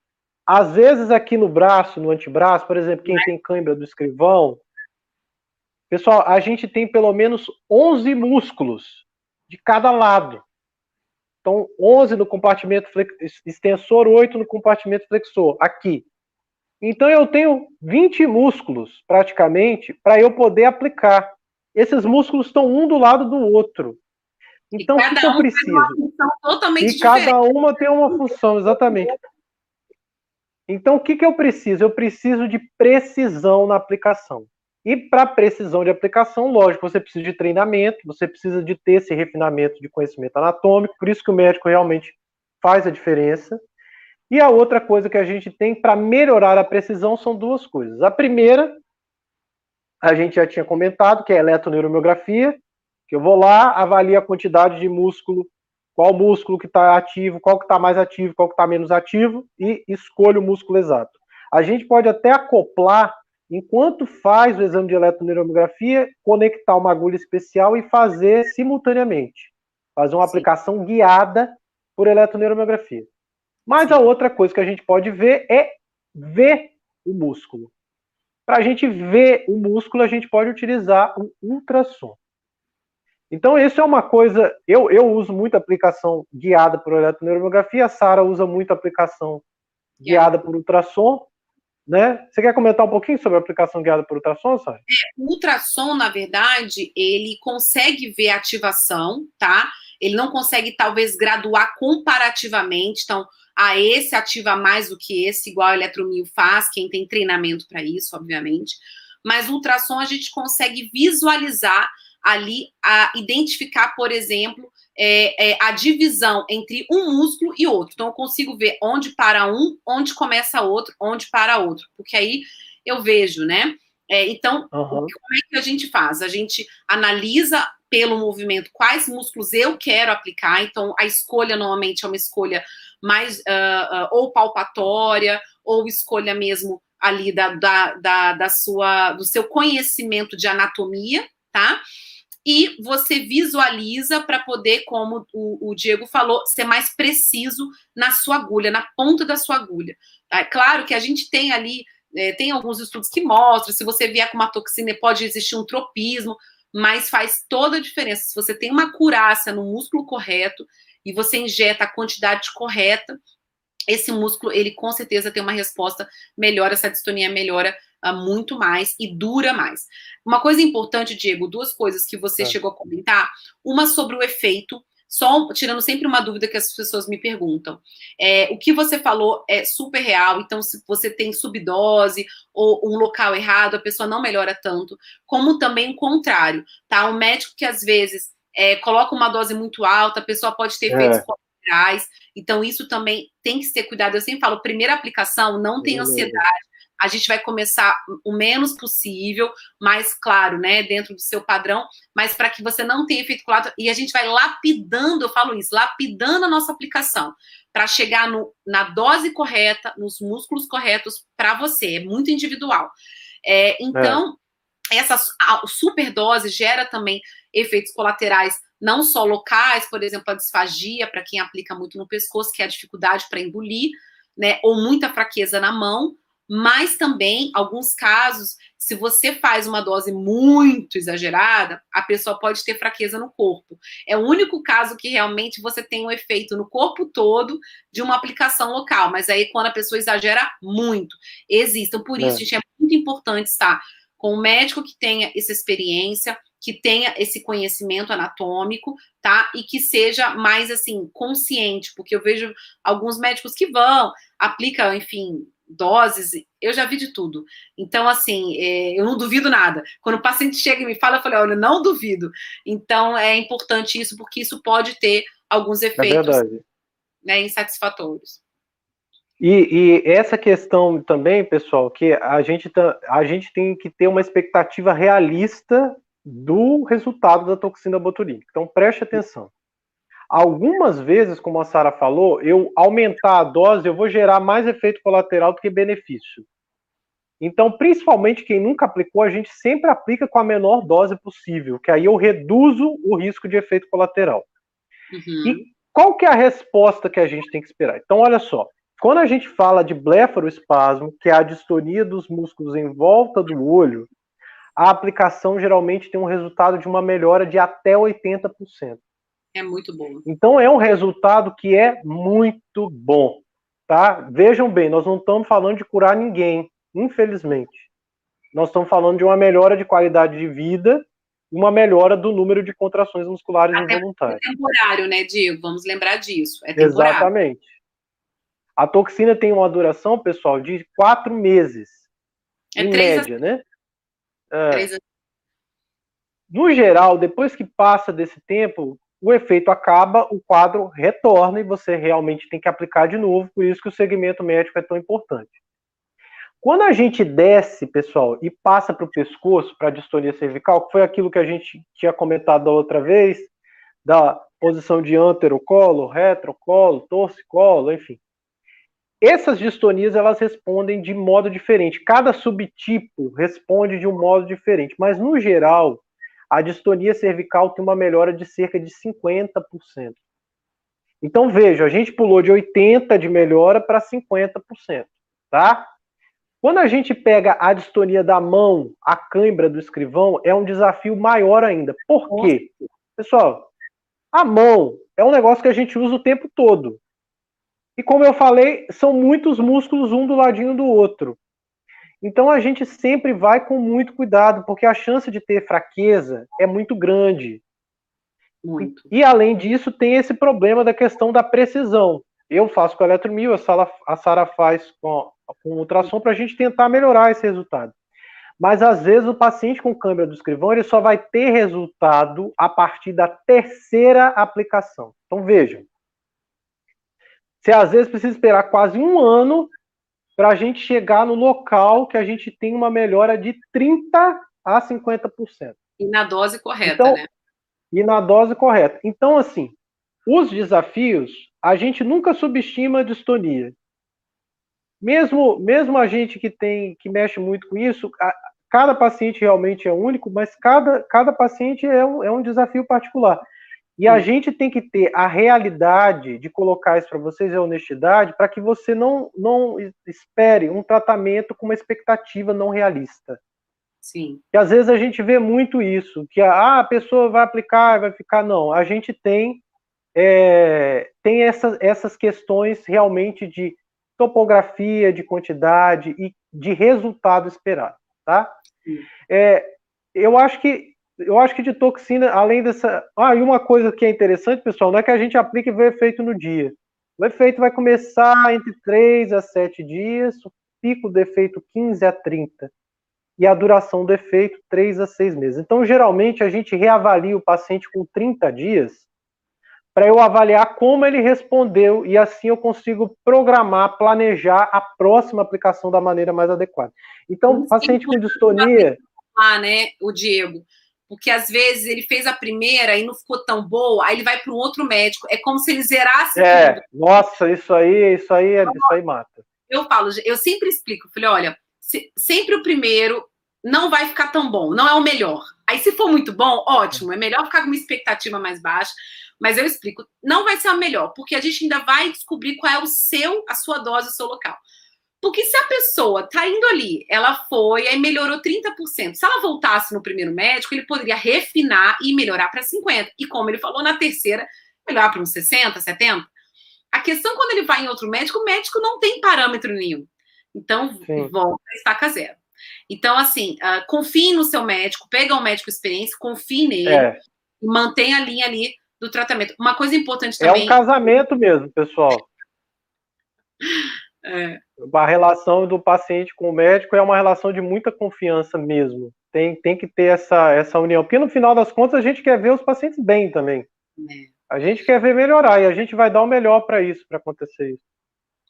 [SPEAKER 1] às vezes aqui no braço, no antebraço, por exemplo, quem tem câimbra do escrivão, pessoal, a gente tem pelo menos 11 músculos de cada lado. Então, 11 no compartimento extensor, 8 no compartimento flexor, aqui. Então eu tenho 20 músculos, praticamente, para eu poder aplicar. Esses músculos estão um do lado do outro. Então, o que, eu um preciso? e diferente. cada uma tem uma função, exatamente. Então, o que, que eu preciso? Eu preciso de precisão na aplicação. E para precisão de aplicação, lógico, você precisa de treinamento, você precisa de ter esse refinamento de conhecimento anatômico, por isso que o médico realmente faz a diferença. E a outra coisa que a gente tem para melhorar a precisão são duas coisas. A primeira, a gente já tinha comentado, que é a eletroneuromiografia, que eu vou lá, avalio a quantidade de músculo, qual músculo que está ativo, qual que está mais ativo, qual que está menos ativo, e escolho o músculo exato. A gente pode até acoplar, enquanto faz o exame de eletroneuromiografia, conectar uma agulha especial e fazer simultaneamente. Fazer uma Sim. aplicação guiada por eletroneuromiografia. Mas a outra coisa que a gente pode ver é ver o músculo. Para a gente ver o músculo, a gente pode utilizar um ultrassom. Então, isso é uma coisa. Eu, eu uso muito aplicação guiada por eletroneuromiografia, a Sara usa muito aplicação guiada por ultrassom. Né? Você quer comentar um pouquinho sobre a aplicação guiada por ultrassom, Sara?
[SPEAKER 2] É, o ultrassom, na verdade, ele consegue ver a ativação, tá? Ele não consegue, talvez, graduar comparativamente. Então, a ah, esse ativa mais do que esse, igual a eletromio faz, quem tem treinamento para isso, obviamente. Mas o ultrassom a gente consegue visualizar ali, a identificar, por exemplo, é, é, a divisão entre um músculo e outro. Então, eu consigo ver onde para um, onde começa outro, onde para outro. Porque aí eu vejo, né? É, então, uhum. como é que a gente faz? A gente analisa pelo movimento quais músculos eu quero aplicar. Então, a escolha normalmente é uma escolha mais uh, uh, ou palpatória, ou escolha mesmo ali da, da, da, da sua, do seu conhecimento de anatomia, tá? E você visualiza para poder, como o, o, Diego falou, ser mais preciso na sua agulha, na ponta da sua agulha. É claro que a gente tem ali, é, tem alguns estudos que mostram, se você vier com uma toxina, pode existir um tropismo, mas faz toda a diferença. Se você tem uma curácia no músculo correto, e você injeta a quantidade correta, esse músculo, ele com certeza tem uma resposta melhor, essa distonia melhora uh, muito mais e dura mais. Uma coisa importante, Diego, duas coisas que você é. chegou a comentar, uma sobre o efeito, só tirando sempre uma dúvida que as pessoas me perguntam. É, o que você falou é super real, então se você tem subdose ou um local errado, a pessoa não melhora tanto, como também o contrário, tá? O médico que às vezes é, coloca uma dose muito alta, a pessoa pode ter efeitos é. colaterais. Então, isso também tem que ser cuidado. Eu sempre falo, primeira aplicação, não tem ansiedade. A gente vai começar o menos possível, mais claro, né, dentro do seu padrão, mas para que você não tenha efeito colateral. E a gente vai lapidando, eu falo isso, lapidando a nossa aplicação, para chegar no, na dose correta, nos músculos corretos para você. É muito individual. É, então, é. essa superdose gera também efeitos colaterais não só locais, por exemplo, a disfagia, para quem aplica muito no pescoço, que é a dificuldade para engolir, né, ou muita fraqueza na mão, mas também, alguns casos, se você faz uma dose muito exagerada, a pessoa pode ter fraqueza no corpo. É o único caso que realmente você tem um efeito no corpo todo de uma aplicação local, mas aí quando a pessoa exagera muito, existem. Por isso, é. gente, é muito importante estar com um médico que tenha essa experiência, que tenha esse conhecimento anatômico, tá? E que seja mais assim consciente, porque eu vejo alguns médicos que vão, aplicam, enfim, doses, eu já vi de tudo. Então, assim, é, eu não duvido nada. Quando o paciente chega e me fala, eu falei, olha, não duvido. Então, é importante isso, porque isso pode ter alguns é efeitos é né, insatisfatórios.
[SPEAKER 1] E, e, essa questão também, pessoal, que a gente, tá, a gente tem que ter uma expectativa realista do resultado da toxina botulínica. Então, preste atenção. Algumas vezes, como a Sara falou, eu aumentar a dose, eu vou gerar mais efeito colateral do que benefício. Então, principalmente quem nunca aplicou, a gente sempre aplica com a menor dose possível, que aí eu reduzo o risco de efeito colateral. Uhum. E qual que é a resposta que a gente tem que esperar? Então, olha só, quando a gente fala de blefaroespasmo, que é a distonia dos músculos em volta do olho, a aplicação geralmente tem um resultado de uma melhora de até 80%.
[SPEAKER 2] É muito bom.
[SPEAKER 1] Então é um resultado que é muito bom, tá? Vejam bem, nós não estamos falando de curar ninguém, infelizmente. Nós estamos falando de uma melhora de qualidade de vida, uma melhora do número de contrações musculares Até involuntárias.
[SPEAKER 2] É temporário, né, Diego? Vamos lembrar disso. É temporário.
[SPEAKER 1] Exatamente. A toxina tem uma duração, pessoal, de quatro meses. É em média, a... né? É. No geral, depois que passa desse tempo, o efeito acaba, o quadro retorna e você realmente tem que aplicar de novo, por isso que o segmento médico é tão importante. Quando a gente desce, pessoal, e passa para o pescoço, para a distonia cervical, que foi aquilo que a gente tinha comentado da outra vez, da posição de anterocolo, retrocolo, torcicolo, enfim. Essas distonias elas respondem de modo diferente. Cada subtipo responde de um modo diferente, mas no geral, a distonia cervical tem uma melhora de cerca de 50%. Então veja, a gente pulou de 80 de melhora para 50%, tá? Quando a gente pega a distonia da mão, a cãibra do escrivão, é um desafio maior ainda. Por quê? Pessoal, a mão é um negócio que a gente usa o tempo todo. E como eu falei, são muitos músculos um do ladinho do outro. Então a gente sempre vai com muito cuidado, porque a chance de ter fraqueza é muito grande. Muito. E, e além disso, tem esse problema da questão da precisão. Eu faço com eletromil, a Sara faz com, com ultrassom para a gente tentar melhorar esse resultado. Mas às vezes o paciente com câmera do escrivão ele só vai ter resultado a partir da terceira aplicação. Então vejam, você às vezes precisa esperar quase um ano para a gente chegar no local que a gente tem uma melhora de 30% a 50%.
[SPEAKER 2] E na dose correta, então, né?
[SPEAKER 1] E na dose correta. Então, assim, os desafios, a gente nunca subestima a distonia. Mesmo, mesmo a gente que tem que mexe muito com isso, a, cada paciente realmente é único, mas cada, cada paciente é um, é um desafio particular. E a gente tem que ter a realidade de colocar isso para vocês, a honestidade, para que você não, não espere um tratamento com uma expectativa não realista.
[SPEAKER 2] Sim.
[SPEAKER 1] E às vezes a gente vê muito isso, que ah, a pessoa vai aplicar, vai ficar. Não, a gente tem, é, tem essas, essas questões realmente de topografia, de quantidade e de resultado esperado, tá? É, eu acho que eu acho que de toxina, além dessa. Ah, e uma coisa que é interessante, pessoal, não é que a gente aplique e vê efeito no dia. O efeito vai começar entre 3 a 7 dias, o pico do efeito 15 a 30. E a duração do efeito 3 a 6 meses. Então, geralmente, a gente reavalia o paciente com 30 dias para eu avaliar como ele respondeu e assim eu consigo programar, planejar a próxima aplicação da maneira mais adequada. Então, paciente com distonia.
[SPEAKER 2] Ah, né, o Diego porque às vezes ele fez a primeira e não ficou tão boa, aí ele vai para um outro médico. É como se ele zerasse
[SPEAKER 1] é, tudo. Nossa, isso aí, isso aí, então, isso aí mata.
[SPEAKER 2] Eu falo, eu sempre explico, falei, olha, se, sempre o primeiro não vai ficar tão bom, não é o melhor. Aí se for muito bom, ótimo, é melhor ficar com uma expectativa mais baixa, mas eu explico, não vai ser o melhor, porque a gente ainda vai descobrir qual é o seu, a sua dose, o seu local. Porque se a pessoa tá indo ali, ela foi, aí melhorou 30%. Se ela voltasse no primeiro médico, ele poderia refinar e melhorar para 50%. E como ele falou, na terceira, melhorar para uns 60%, 70%. A questão quando ele vai em outro médico, o médico não tem parâmetro nenhum. Então, Sim. volta estaca zero. Então, assim, uh, confie no seu médico, pega um médico experiência, confie nele é. e mantenha a linha ali do tratamento. Uma coisa importante também.
[SPEAKER 1] É um casamento mesmo, pessoal. É. A relação do paciente com o médico é uma relação de muita confiança mesmo. Tem, tem que ter essa, essa união. Porque no final das contas a gente quer ver os pacientes bem também. É. A gente quer ver melhorar e a gente vai dar o melhor para isso, para acontecer isso.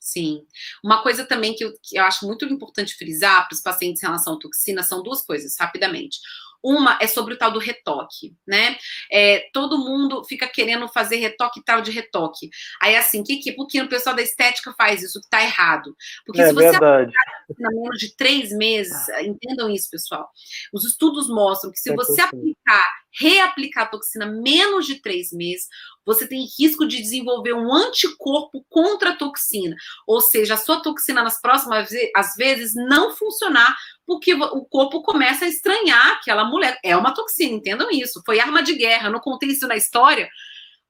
[SPEAKER 2] Sim. Uma coisa também que eu, que eu acho muito importante frisar para os pacientes em relação à toxina são duas coisas, rapidamente. Uma é sobre o tal do retoque, né? É, todo mundo fica querendo fazer retoque tal de retoque. Aí, assim, que, que, porque o pessoal da estética faz isso, que tá errado. Porque
[SPEAKER 1] é,
[SPEAKER 2] se você
[SPEAKER 1] verdade.
[SPEAKER 2] aplicar menos de três meses, entendam isso, pessoal. Os estudos mostram que se é você aplicar, reaplicar a toxina menos de três meses, você tem risco de desenvolver um anticorpo contra a toxina. Ou seja, a sua toxina nas próximas às vezes não funcionar porque o corpo começa a estranhar aquela mulher. É uma toxina, entendam isso. Foi arma de guerra. não contei isso na história,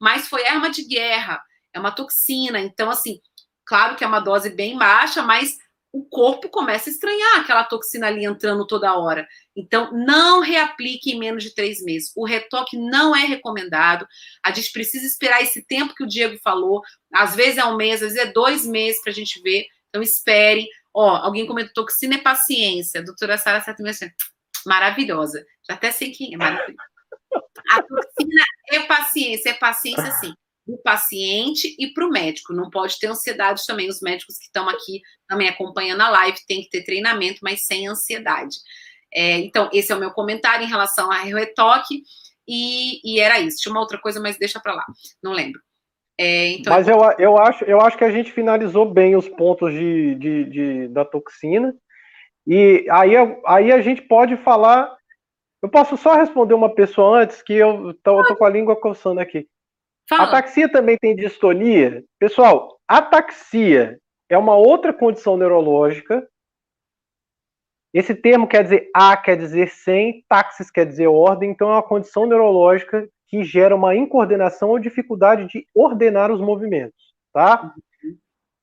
[SPEAKER 2] mas foi arma de guerra. É uma toxina. Então, assim, claro que é uma dose bem baixa, mas o corpo começa a estranhar aquela toxina ali entrando toda hora. Então, não reaplique em menos de três meses. O retoque não é recomendado. A gente precisa esperar esse tempo que o Diego falou. Às vezes é um mês, às vezes é dois meses para a gente ver. Então, espere. Ó, alguém comentou toxina é paciência. A doutora Sara Satimessi, maravilhosa. Já até sei quem é, maravilhosa. A toxina é paciência, é paciência sim do paciente e para o médico. Não pode ter ansiedade também. Os médicos que estão aqui também acompanhando a live têm que ter treinamento, mas sem ansiedade. É, então, esse é o meu comentário em relação a retoque. E, e era isso. Tinha uma outra coisa, mas deixa para lá. Não lembro.
[SPEAKER 1] É, então mas eu, eu, acho, eu acho que a gente finalizou bem os pontos de, de, de da toxina. E aí, aí a gente pode falar. Eu posso só responder uma pessoa antes, que eu tô com a língua coçando aqui. Fala. Ataxia também tem distonia? Pessoal, ataxia é uma outra condição neurológica. Esse termo quer dizer a, quer dizer sem, taxis quer dizer ordem, então é uma condição neurológica que gera uma incoordenação ou dificuldade de ordenar os movimentos, tá?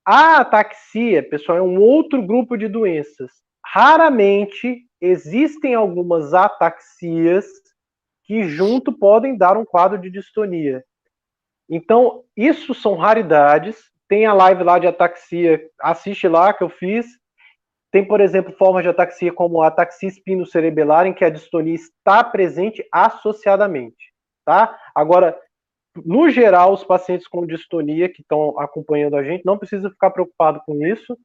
[SPEAKER 1] A ataxia, pessoal, é um outro grupo de doenças. Raramente existem algumas ataxias que junto podem dar um quadro de distonia. Então, isso são raridades. Tem a live lá de ataxia, assiste lá que eu fiz. Tem, por exemplo, formas de ataxia como a ataxia espinocerebelar, em que a distonia está presente associadamente, tá? Agora, no geral, os pacientes com distonia que estão acompanhando a gente não precisam ficar preocupado com isso,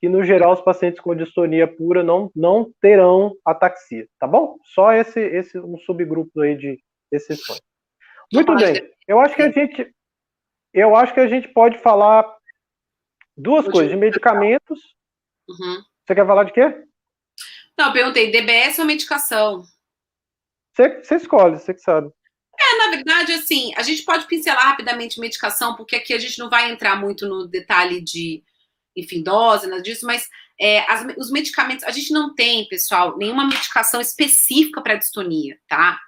[SPEAKER 1] que no geral os pacientes com distonia pura não, não terão ataxia, tá bom? Só esse, esse um subgrupo aí de exceções. Muito bem. Eu acho que a gente, eu acho que a gente pode falar duas coisas, de medicamentos. Uhum. Você quer falar de quê?
[SPEAKER 2] Não, eu perguntei, DBS ou medicação?
[SPEAKER 1] Você, você escolhe, você que sabe.
[SPEAKER 2] É, na verdade, assim, a gente pode pincelar rapidamente medicação, porque aqui a gente não vai entrar muito no detalhe de, enfim, dose, nada disso, mas é, as, os medicamentos, a gente não tem, pessoal, nenhuma medicação específica para distonia, tá?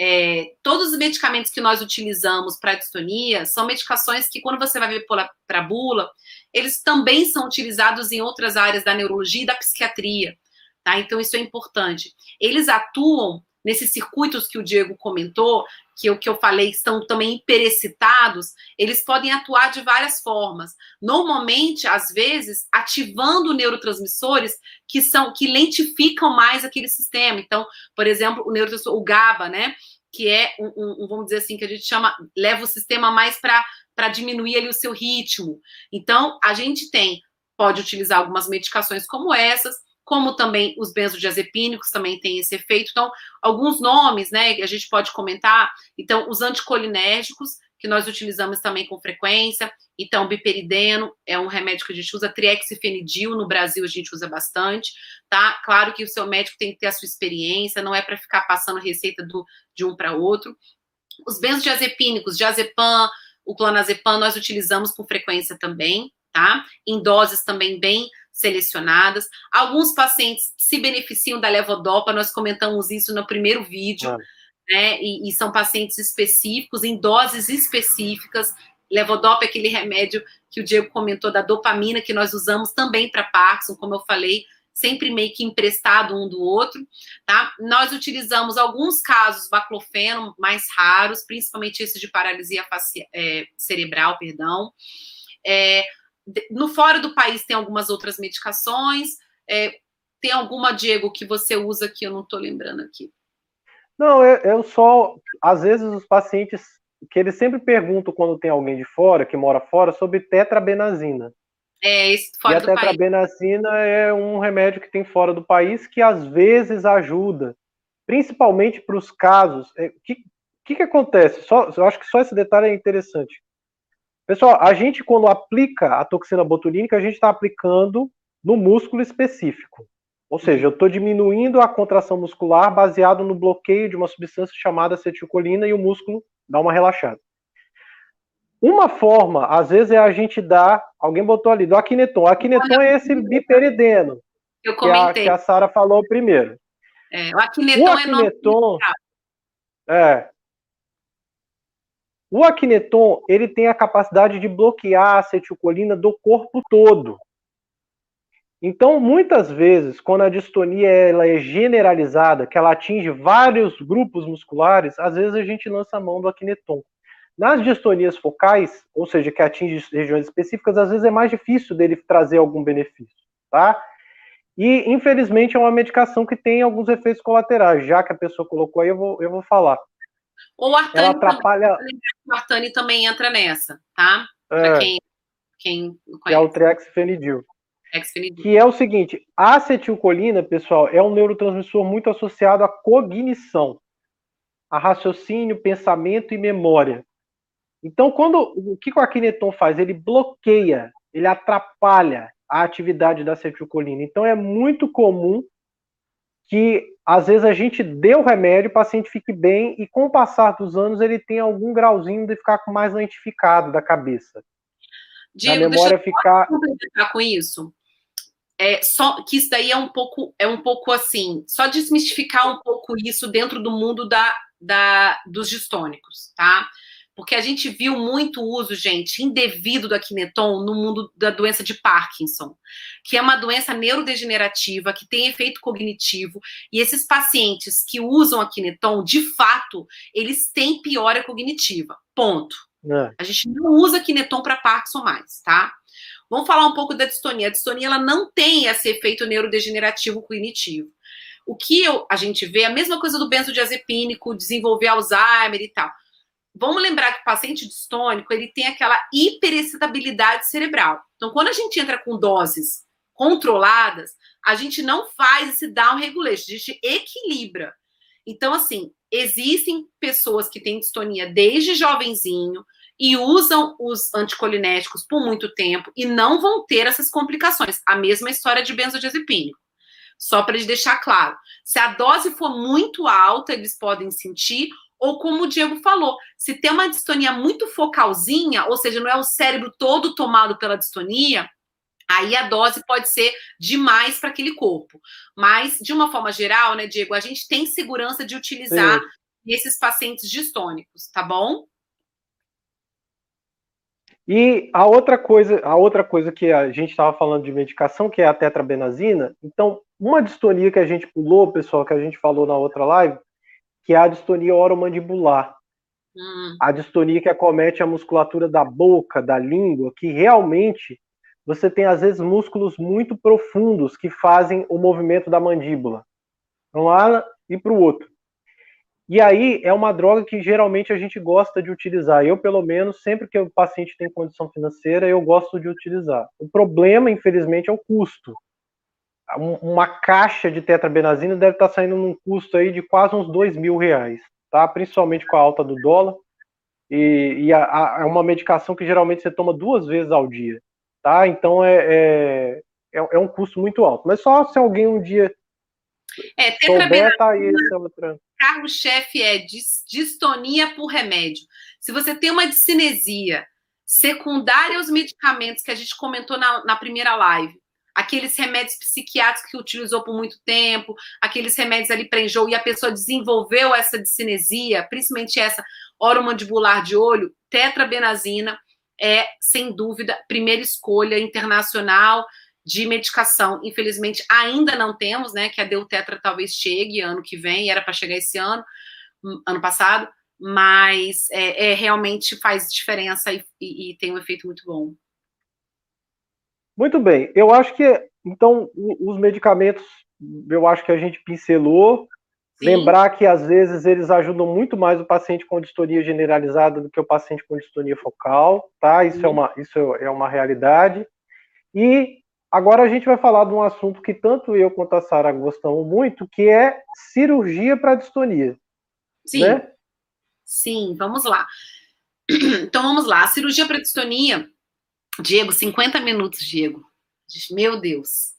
[SPEAKER 2] É, todos os medicamentos que nós utilizamos para distonia são medicações que, quando você vai ver para a bula, eles também são utilizados em outras áreas da neurologia e da psiquiatria. Tá? Então, isso é importante. Eles atuam nesses circuitos que o Diego comentou, que o que eu falei estão também hiperecitados, eles podem atuar de várias formas. Normalmente, às vezes, ativando neurotransmissores que são que lentificam mais aquele sistema. Então, por exemplo, o neurotransmissor, o GABA, né? Que é um, um, vamos dizer assim, que a gente chama, leva o sistema mais para diminuir ali o seu ritmo. Então, a gente tem, pode utilizar algumas medicações como essas, como também os benzodiazepínicos também têm esse efeito. Então, alguns nomes, né, a gente pode comentar. Então, os anticolinérgicos, que nós utilizamos também com frequência. Então, biperideno é um remédio que a gente usa, triexifenidil no Brasil a gente usa bastante, tá? Claro que o seu médico tem que ter a sua experiência, não é para ficar passando receita do, de um para outro. Os benzodiazepínicos, diazepam, o clonazepam, nós utilizamos com frequência também, tá? Em doses também bem selecionadas. Alguns pacientes se beneficiam da levodopa, nós comentamos isso no primeiro vídeo, ah. né? E, e, são pacientes específicos, em doses específicas. Levodopa é aquele remédio que o Diego comentou da dopamina, que nós usamos também para Parkinson, como eu falei, sempre meio que emprestado um do outro, tá? Nós utilizamos alguns casos baclofeno mais raros, principalmente esses de paralisia facial, é, cerebral, perdão. É, no fora do país tem algumas outras medicações. É, tem alguma, Diego, que você usa que eu não estou lembrando aqui?
[SPEAKER 1] Não, eu, eu, só. Às vezes os pacientes que eles sempre perguntam quando tem alguém de fora, que mora fora, sobre tetrabenazina.
[SPEAKER 2] É, esse fora e
[SPEAKER 1] a tetrabenazina país. é um remédio que tem fora do país que às vezes ajuda, principalmente para os casos. O é, que, que, que acontece? Só, eu acho que só esse detalhe é interessante. Pessoal, a gente, quando aplica a toxina botulínica, a gente está aplicando no músculo específico. Ou seja, eu estou diminuindo a contração muscular baseado no bloqueio de uma substância chamada acetilcolina e o músculo dá uma relaxada. Uma forma, às vezes, é a gente dar. Alguém botou ali, do aquineton. O aquineton é esse biperideno.
[SPEAKER 2] Eu comentei.
[SPEAKER 1] Que a, a Sara falou primeiro.
[SPEAKER 2] É, o aquineton, o
[SPEAKER 1] aquineton é, é. O aquineton, ele tem a capacidade de bloquear a acetilcolina do corpo todo. Então, muitas vezes, quando a distonia ela é generalizada, que ela atinge vários grupos musculares, às vezes a gente lança a mão do aquineton. Nas distonias focais, ou seja, que atinge regiões específicas, às vezes é mais difícil dele trazer algum benefício, tá? E, infelizmente, é uma medicação que tem alguns efeitos colaterais. Já que a pessoa colocou aí, eu vou, eu vou falar.
[SPEAKER 2] O Artani, Ela atrapalha... o Artani também entra nessa, tá? Para é, quem, quem.
[SPEAKER 1] Que é o Trexfenidil. Que é o seguinte, a acetilcolina, pessoal, é um neurotransmissor muito associado à cognição, a raciocínio, pensamento e memória. Então, quando o que o aquineton faz? Ele bloqueia, ele atrapalha a atividade da acetilcolina. Então, é muito comum que às vezes a gente dê o remédio, o paciente fique bem e com o passar dos anos ele tem algum grauzinho de ficar com mais lentificado da cabeça.
[SPEAKER 2] Diego, a memória deixa eu ficar com isso. É, só que isso daí é um pouco é um pouco assim, só desmistificar um pouco isso dentro do mundo da, da dos distônicos, tá? Porque a gente viu muito uso, gente, indevido do aquineton no mundo da doença de Parkinson, que é uma doença neurodegenerativa que tem efeito cognitivo, e esses pacientes que usam aquineton, de fato, eles têm piora cognitiva. Ponto. É. A gente não usa aquineton para Parkinson mais, tá? Vamos falar um pouco da distonia. A distonia ela não tem esse efeito neurodegenerativo cognitivo. O que eu, a gente vê é a mesma coisa do benzodiazepínico, desenvolver Alzheimer e tal vamos lembrar que o paciente distônico ele tem aquela hiperexcitabilidade cerebral. Então, quando a gente entra com doses controladas, a gente não faz esse down regulation, a gente equilibra. Então, assim, existem pessoas que têm distonia desde jovenzinho e usam os anticolinéticos por muito tempo e não vão ter essas complicações. A mesma história de benzodiazepínico. Só para deixar claro, se a dose for muito alta, eles podem sentir, ou como o Diego falou, se tem uma distonia muito focalzinha, ou seja, não é o cérebro todo tomado pela distonia, aí a dose pode ser demais para aquele corpo. Mas, de uma forma geral, né, Diego, a gente tem segurança de utilizar Sim. esses pacientes distônicos, tá bom?
[SPEAKER 1] E a outra coisa, a outra coisa que a gente estava falando de medicação, que é a tetrabenazina, então, uma distonia que a gente pulou, pessoal, que a gente falou na outra live, que é a distonia oromandibular. Hum. A distonia que acomete a musculatura da boca, da língua, que realmente você tem, às vezes, músculos muito profundos que fazem o movimento da mandíbula. Para um lado e para o outro. E aí é uma droga que geralmente a gente gosta de utilizar. Eu, pelo menos, sempre que o paciente tem condição financeira, eu gosto de utilizar. O problema, infelizmente, é o custo uma caixa de tetrabenazina deve estar saindo num custo aí de quase uns dois mil reais, tá? Principalmente com a alta do dólar. E, é uma medicação que geralmente você toma duas vezes ao dia, tá? Então é, é, é, é um custo muito alto. Mas só se alguém um dia
[SPEAKER 2] é, souber, tá aí outra. Carro-chefe é distonia por remédio. Se você tem uma discinesia secundária aos medicamentos que a gente comentou na, na primeira live, aqueles remédios psiquiátricos que utilizou por muito tempo, aqueles remédios ali para enjoo, e a pessoa desenvolveu essa discinesia, principalmente essa oromandibular de olho, tetrabenazina é, sem dúvida, primeira escolha internacional de medicação. Infelizmente, ainda não temos, né? Que a Deutetra talvez chegue ano que vem, era para chegar esse ano, hum, ano passado, mas é, é realmente faz diferença e, e, e, tem um efeito muito bom.
[SPEAKER 1] Muito bem, eu acho que então os medicamentos, eu acho que a gente pincelou. Sim. Lembrar que às vezes eles ajudam muito mais o paciente com distonia generalizada do que o paciente com distonia focal, tá? Isso, é uma, isso é uma realidade. E agora a gente vai falar de um assunto que tanto eu quanto a Sara gostamos muito, que é cirurgia para distonia.
[SPEAKER 2] Sim. Né? Sim, vamos lá. Então vamos lá. A cirurgia para distonia, Diego, 50 minutos, Diego. Meu Deus.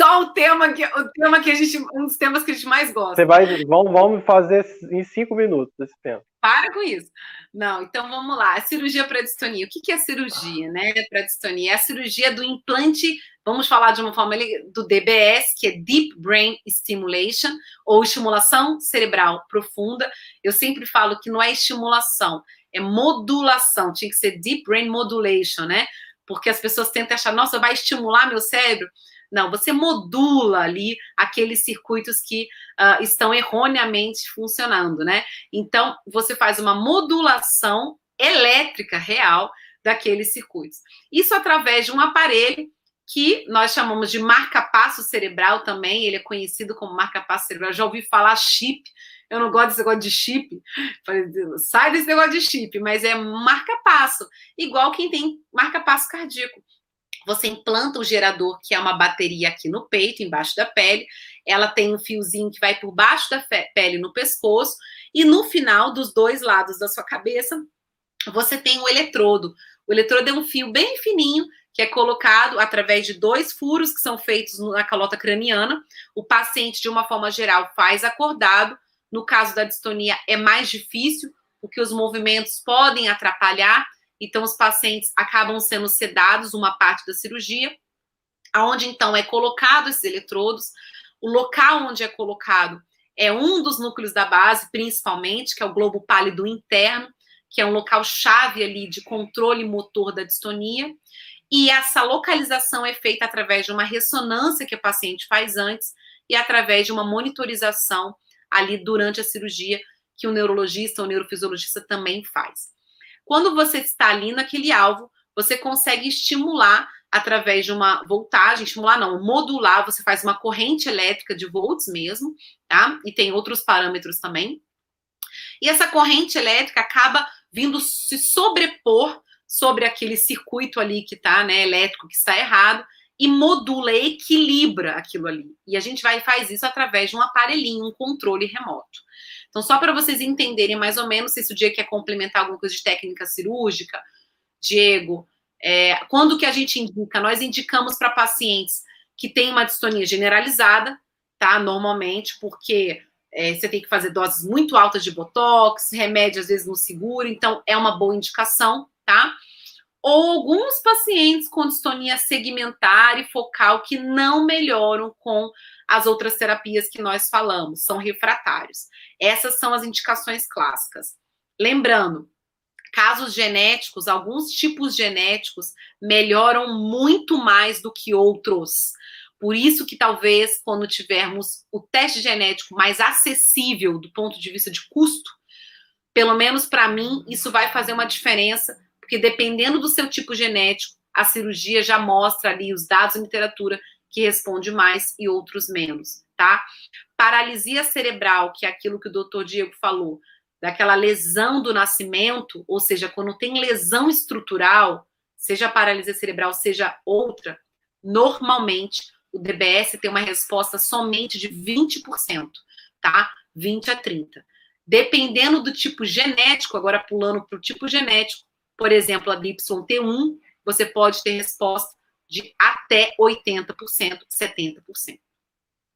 [SPEAKER 2] Só o tema que o tema que a gente, um dos temas que a gente mais gosta.
[SPEAKER 1] Você vai, vamos, vamos fazer em cinco minutos esse tempo.
[SPEAKER 2] Para com isso. Não, então vamos lá. A cirurgia para distonia. O que, que é cirurgia, né? Para distonia é a cirurgia do implante. Vamos falar de uma forma do DBS, que é Deep Brain Stimulation, ou estimulação cerebral profunda. Eu sempre falo que não é estimulação, é modulação. Tinha que ser Deep Brain Modulation, né? Porque as pessoas tentam achar, nossa, vai estimular meu cérebro. Não, você modula ali aqueles circuitos que uh, estão erroneamente funcionando, né? Então, você faz uma modulação elétrica real daqueles circuitos. Isso através de um aparelho que nós chamamos de marca-passo cerebral também, ele é conhecido como marca-passo cerebral. Já ouvi falar chip, eu não gosto desse negócio de chip. Sai desse negócio de chip, mas é marca-passo, igual quem tem marca-passo cardíaco. Você implanta o gerador, que é uma bateria aqui no peito, embaixo da pele. Ela tem um fiozinho que vai por baixo da pele no pescoço. E no final dos dois lados da sua cabeça, você tem o eletrodo. O eletrodo é um fio bem fininho que é colocado através de dois furos que são feitos na calota craniana. O paciente, de uma forma geral, faz acordado. No caso da distonia, é mais difícil, porque os movimentos podem atrapalhar. Então, os pacientes acabam sendo sedados uma parte da cirurgia, aonde então é colocado esses eletrodos. O local onde é colocado é um dos núcleos da base, principalmente, que é o globo pálido interno, que é um local chave ali de controle motor da distonia. E essa localização é feita através de uma ressonância que o paciente faz antes e através de uma monitorização ali durante a cirurgia que o neurologista ou neurofisiologista também faz. Quando você está ali naquele alvo, você consegue estimular através de uma voltagem, estimular não, modular, você faz uma corrente elétrica de volts mesmo, tá? E tem outros parâmetros também. E essa corrente elétrica acaba vindo se sobrepor sobre aquele circuito ali que está, né, elétrico que está errado e modula, equilibra aquilo ali. E a gente vai faz isso através de um aparelhinho, um controle remoto. Então, só para vocês entenderem mais ou menos, se esse dia quer complementar alguma coisa de técnica cirúrgica, Diego, é, quando que a gente indica? Nós indicamos para pacientes que têm uma distonia generalizada, tá? Normalmente, porque é, você tem que fazer doses muito altas de botox, remédio às vezes não segura, então é uma boa indicação, tá? Ou alguns pacientes com distonia segmentar e focal que não melhoram com as outras terapias que nós falamos, são refratários. Essas são as indicações clássicas. Lembrando, casos genéticos, alguns tipos genéticos melhoram muito mais do que outros. Por isso que talvez quando tivermos o teste genético mais acessível do ponto de vista de custo, pelo menos para mim, isso vai fazer uma diferença, porque dependendo do seu tipo genético, a cirurgia já mostra ali os dados em literatura que responde mais e outros menos, tá? Paralisia cerebral, que é aquilo que o doutor Diego falou, daquela lesão do nascimento, ou seja, quando tem lesão estrutural, seja paralisia cerebral, seja outra, normalmente o DBS tem uma resposta somente de 20%, tá? 20 a 30. Dependendo do tipo genético, agora pulando para o tipo genético, por exemplo, a DY1, você pode ter resposta de até 80%, 70%.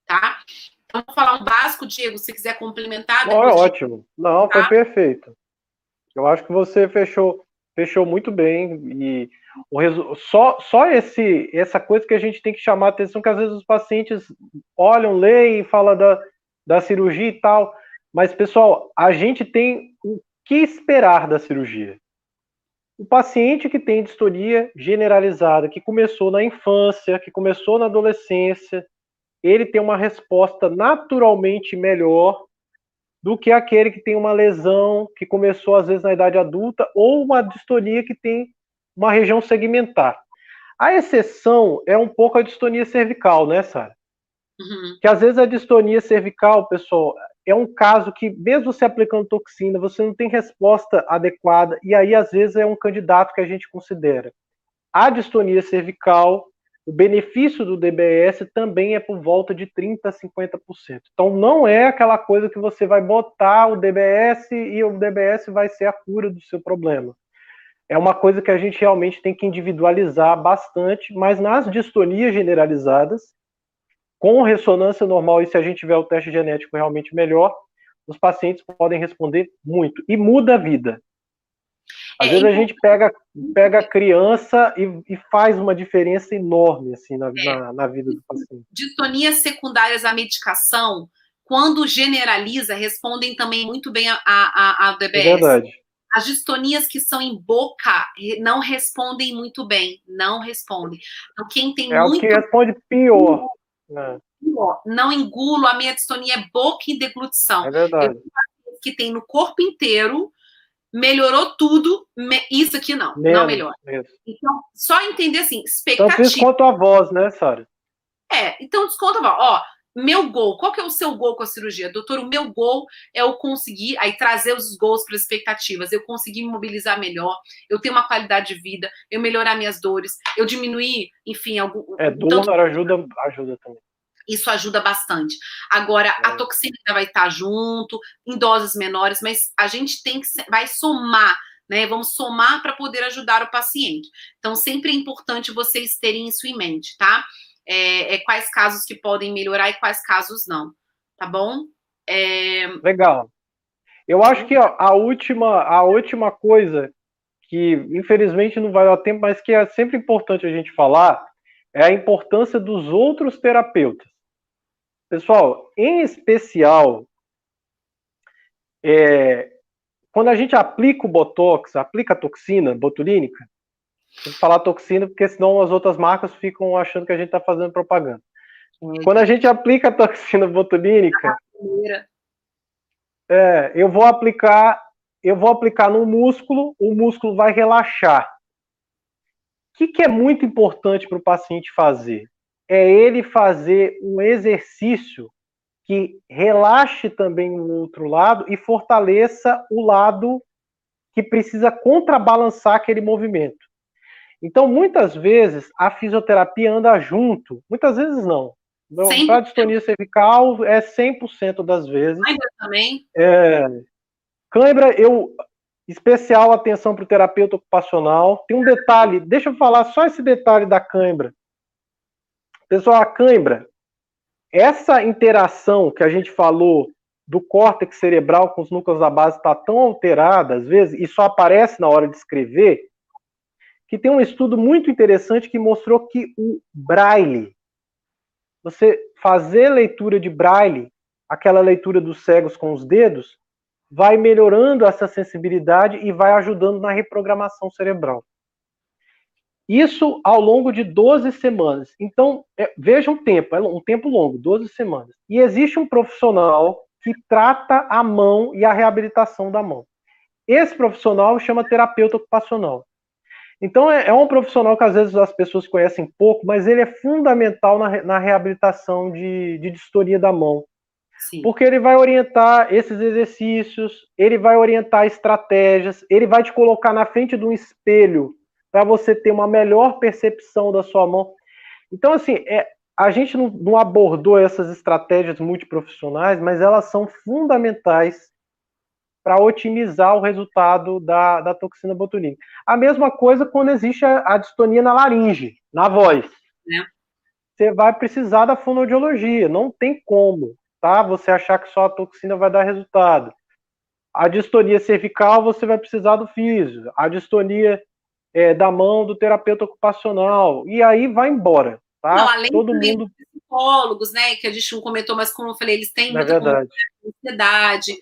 [SPEAKER 2] Tá? Então, vou falar um básico, Diego, se quiser complementar.
[SPEAKER 1] Não, é ótimo. Não, tá? foi perfeito. Eu acho que você fechou fechou muito bem e o só só esse essa coisa que a gente tem que chamar a atenção que às vezes os pacientes olham, leem, falam da, da cirurgia e tal, mas pessoal, a gente tem o que esperar da cirurgia. O paciente que tem distonia generalizada, que começou na infância, que começou na adolescência, ele tem uma resposta naturalmente melhor do que aquele que tem uma lesão que começou às vezes na idade adulta ou uma distonia que tem uma região segmentar. A exceção é um pouco a distonia cervical, né, Sara? Uhum. Que às vezes a distonia cervical, pessoal, é um caso que, mesmo você aplicando toxina, você não tem resposta adequada, e aí às vezes é um candidato que a gente considera. A distonia cervical o benefício do DBS também é por volta de 30% a 50%. Então não é aquela coisa que você vai botar o DBS e o DBS vai ser a cura do seu problema. É uma coisa que a gente realmente tem que individualizar bastante, mas nas distonias generalizadas, com ressonância normal e se a gente tiver o teste genético realmente melhor, os pacientes podem responder muito e muda a vida. Às é, vezes a gente pega, pega a criança e, e, faz uma diferença enorme assim, na, é. na, na, vida do paciente.
[SPEAKER 2] Distonias secundárias à medicação, quando generaliza, respondem também muito bem a, a, a DBS. É verdade. As distonias que são em boca não respondem muito bem, não respondem. Então, quem tem
[SPEAKER 1] é
[SPEAKER 2] muito.
[SPEAKER 1] É o que responde pior. Né?
[SPEAKER 2] Não engulo, a minha distonia é boca e deglutição.
[SPEAKER 1] É verdade.
[SPEAKER 2] que tem no corpo inteiro, melhorou tudo, isso aqui não, Menos, não melhora. Mesmo. Então, só entender assim, expectativa. Então,
[SPEAKER 1] desconto a voz, né, Sara?
[SPEAKER 2] É, então desconto a voz. Ó, meu gol, qual que é o seu gol com a cirurgia? Doutor, o meu gol é eu conseguir aí trazer os gols para as expectativas, eu conseguir me mobilizar melhor, eu ter uma qualidade de vida, eu melhorar minhas dores, eu diminuir, enfim, algum.
[SPEAKER 1] É, dor tanto... ajuda, ajuda também.
[SPEAKER 2] Isso ajuda bastante. Agora, é. a toxina vai estar junto, em doses menores, mas a gente tem que vai somar, né? Vamos somar para poder ajudar o paciente. Então, sempre é importante vocês terem isso em mente, tá? É, é quais casos que podem melhorar e quais casos não, tá bom? É...
[SPEAKER 1] Legal. Eu acho que a última, a última coisa que infelizmente não vai dar tempo, mas que é sempre importante a gente falar, é a importância dos outros terapeutas. Pessoal, em especial, é, quando a gente aplica o Botox, aplica a toxina botulínica, tem que falar toxina, porque senão as outras marcas ficam achando que a gente está fazendo propaganda. Quando a gente aplica a toxina botulínica, é, eu vou aplicar, eu vou aplicar no músculo, o músculo vai relaxar. O que, que é muito importante para o paciente fazer? é ele fazer um exercício que relaxe também o outro lado e fortaleça o lado que precisa contrabalançar aquele movimento. Então, muitas vezes, a fisioterapia anda junto, muitas vezes não. Para distonia cervical, é 100% das vezes.
[SPEAKER 2] Cãibra também?
[SPEAKER 1] É, cãibra, eu, especial atenção para o terapeuta ocupacional. Tem um detalhe, deixa eu falar só esse detalhe da cãibra. Pessoal, a cãibra, essa interação que a gente falou do córtex cerebral com os núcleos da base está tão alterada, às vezes, e só aparece na hora de escrever, que tem um estudo muito interessante que mostrou que o braille, você fazer leitura de braille, aquela leitura dos cegos com os dedos, vai melhorando essa sensibilidade e vai ajudando na reprogramação cerebral. Isso ao longo de 12 semanas. Então, é, veja um tempo, é um tempo longo, 12 semanas. E existe um profissional que trata a mão e a reabilitação da mão. Esse profissional chama terapeuta ocupacional. Então, é, é um profissional que às vezes as pessoas conhecem pouco, mas ele é fundamental na, na reabilitação de, de distoria da mão. Sim. Porque ele vai orientar esses exercícios, ele vai orientar estratégias, ele vai te colocar na frente de um espelho para você ter uma melhor percepção da sua mão. Então, assim, é, a gente não, não abordou essas estratégias multiprofissionais, mas elas são fundamentais para otimizar o resultado da, da toxina botulínica. A mesma coisa quando existe a, a distonia na laringe, na voz. É. Você vai precisar da fonoaudiologia, não tem como, tá? Você achar que só a toxina vai dar resultado. a distonia cervical, você vai precisar do físico. A distonia é, da mão do terapeuta ocupacional. E aí vai embora. Tá? Não,
[SPEAKER 2] além Todo mundo... psicólogos, né? Que a gente não comentou, mas como eu falei, eles têm é muita
[SPEAKER 1] é
[SPEAKER 2] ansiedade.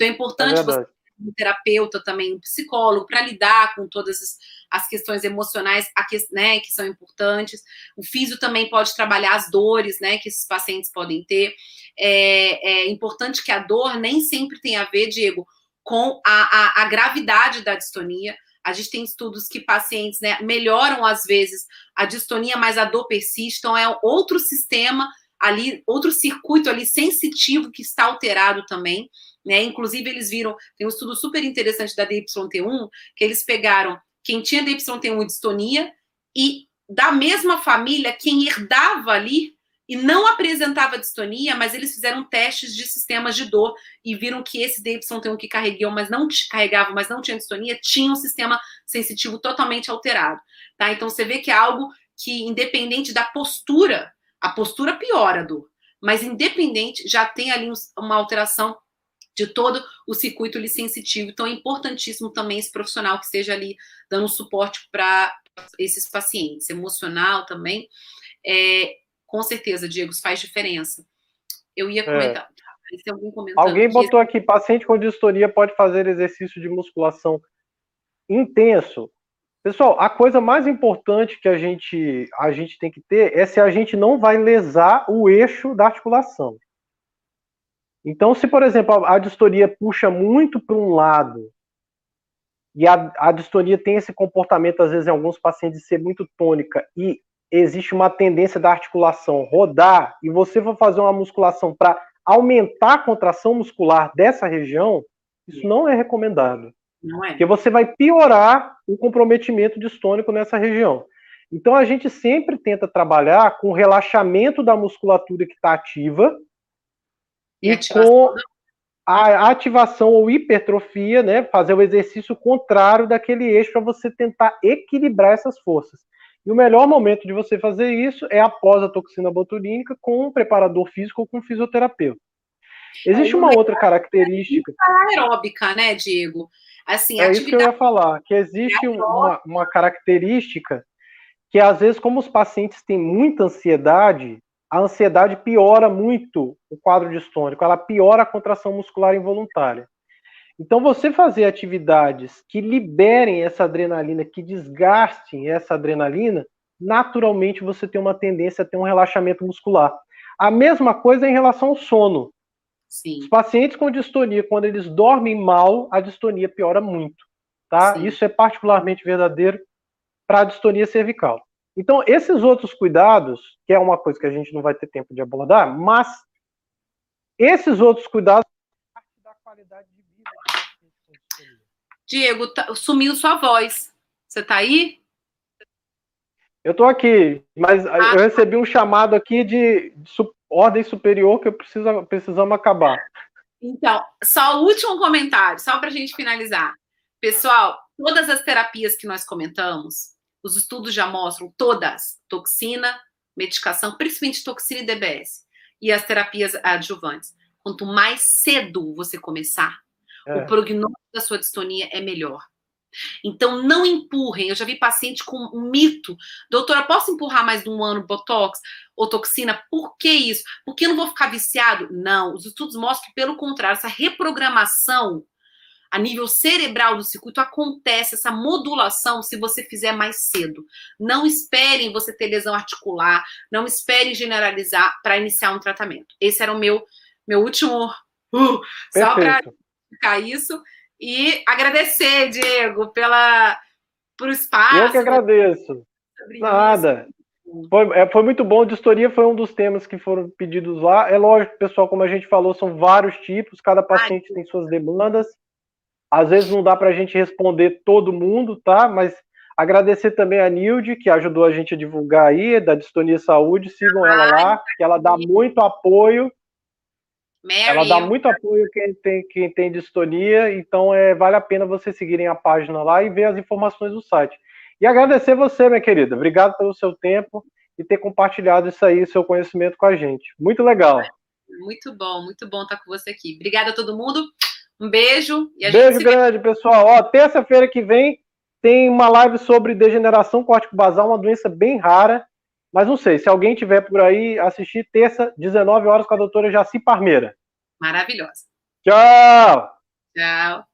[SPEAKER 2] Então é importante é você um terapeuta também, um psicólogo, para lidar com todas as questões emocionais né, que são importantes. O físico também pode trabalhar as dores né, que esses pacientes podem ter. É, é importante que a dor nem sempre tenha a ver, Diego, com a, a, a gravidade da distonia. A gente tem estudos que pacientes né, melhoram, às vezes, a distonia, mas a dor persiste. Então, é outro sistema ali, outro circuito ali sensitivo que está alterado também. Né? Inclusive, eles viram, tem um estudo super interessante da DYT1, que eles pegaram quem tinha DYT1 e distonia, e da mesma família, quem herdava ali e não apresentava distonia, mas eles fizeram testes de sistemas de dor e viram que esse DY1 que carregou, mas não carregava, mas não tinha distonia, tinha um sistema sensitivo totalmente alterado, tá? Então você vê que é algo que independente da postura, a postura piora a dor, mas independente já tem ali uma alteração de todo o circuito sensitivo. Então é importantíssimo também esse profissional que esteja ali dando suporte para esses pacientes, emocional também. É, com certeza, Diego, faz diferença. Eu ia é. comentar.
[SPEAKER 1] É. alguém Alguém botou aqui, paciente com distonia pode fazer exercício de musculação intenso. Pessoal, a coisa mais importante que a gente, a gente tem que ter é se a gente não vai lesar o eixo da articulação. Então, se, por exemplo, a, a distonia puxa muito para um lado, e a, a distonia tem esse comportamento, às vezes, em alguns pacientes, de ser muito tônica, e existe uma tendência da articulação rodar e você for fazer uma musculação para aumentar a contração muscular dessa região, isso não é recomendado. Não é. Porque você vai piorar o comprometimento distônico nessa região. Então a gente sempre tenta trabalhar com relaxamento da musculatura que está ativa e, e com a ativação ou hipertrofia, né, fazer o exercício contrário daquele eixo para você tentar equilibrar essas forças. E o melhor momento de você fazer isso é após a toxina botulínica com um preparador físico ou com um fisioterapeuta. Existe uma outra característica.
[SPEAKER 2] É aeróbica, né, Diego?
[SPEAKER 1] Assim, é isso que eu ia falar, que existe uma, uma característica que às vezes, como os pacientes têm muita ansiedade, a ansiedade piora muito o quadro distônico, ela piora a contração muscular involuntária. Então, você fazer atividades que liberem essa adrenalina, que desgastem essa adrenalina, naturalmente você tem uma tendência a ter um relaxamento muscular. A mesma coisa em relação ao sono. Sim. Os pacientes com distonia, quando eles dormem mal, a distonia piora muito. Tá? Isso é particularmente verdadeiro para a distonia cervical. Então, esses outros cuidados, que é uma coisa que a gente não vai ter tempo de abordar, mas esses outros cuidados da qualidade de
[SPEAKER 2] Diego, tá, sumiu sua voz. Você está aí?
[SPEAKER 1] Eu estou aqui, mas ah, eu recebi um chamado aqui de, de ordem superior que eu preciso, precisamos acabar.
[SPEAKER 2] Então, só o último comentário, só para a gente finalizar. Pessoal, todas as terapias que nós comentamos, os estudos já mostram todas, toxina, medicação, principalmente toxina e DBS, e as terapias adjuvantes. Quanto mais cedo você começar, é. o prognóstico da sua distonia é melhor. Então, não empurrem. Eu já vi paciente com um mito. Doutora, posso empurrar mais de um ano Botox ou toxina? Por que isso? Porque eu não vou ficar viciado? Não. Os estudos mostram que, pelo contrário, essa reprogramação a nível cerebral do circuito acontece, essa modulação, se você fizer mais cedo. Não esperem você ter lesão articular, não esperem generalizar para iniciar um tratamento. Esse era o meu, meu último. Uh, só para explicar isso. E agradecer, Diego, pela, por espaço.
[SPEAKER 1] Eu que agradeço. Nada. Foi, é, foi, muito bom. Distoria foi um dos temas que foram pedidos lá. É lógico, pessoal, como a gente falou, são vários tipos, cada paciente Ai. tem suas demandas. Às vezes não dá para a gente responder todo mundo, tá? Mas agradecer também a Nilde, que ajudou a gente a divulgar aí, da Distonia Saúde. Sigam ela lá, que ela dá muito apoio Mary, ela dá muito apoio quem tem, quem tem distonia, então é, vale a pena vocês seguirem a página lá e ver as informações do site. E agradecer você, minha querida. Obrigado pelo seu tempo e ter compartilhado isso aí, seu conhecimento com a gente. Muito legal.
[SPEAKER 2] Muito bom, muito bom estar com você aqui. Obrigada a todo mundo. Um beijo.
[SPEAKER 1] E beijo grande, vê. pessoal. Ó, terça-feira que vem tem uma live sobre degeneração córtico-basal, uma doença bem rara. Mas não sei, se alguém tiver por aí, assistir terça, 19 horas, com a doutora Jaci Parmeira.
[SPEAKER 2] Maravilhosa.
[SPEAKER 1] Tchau!
[SPEAKER 2] Tchau.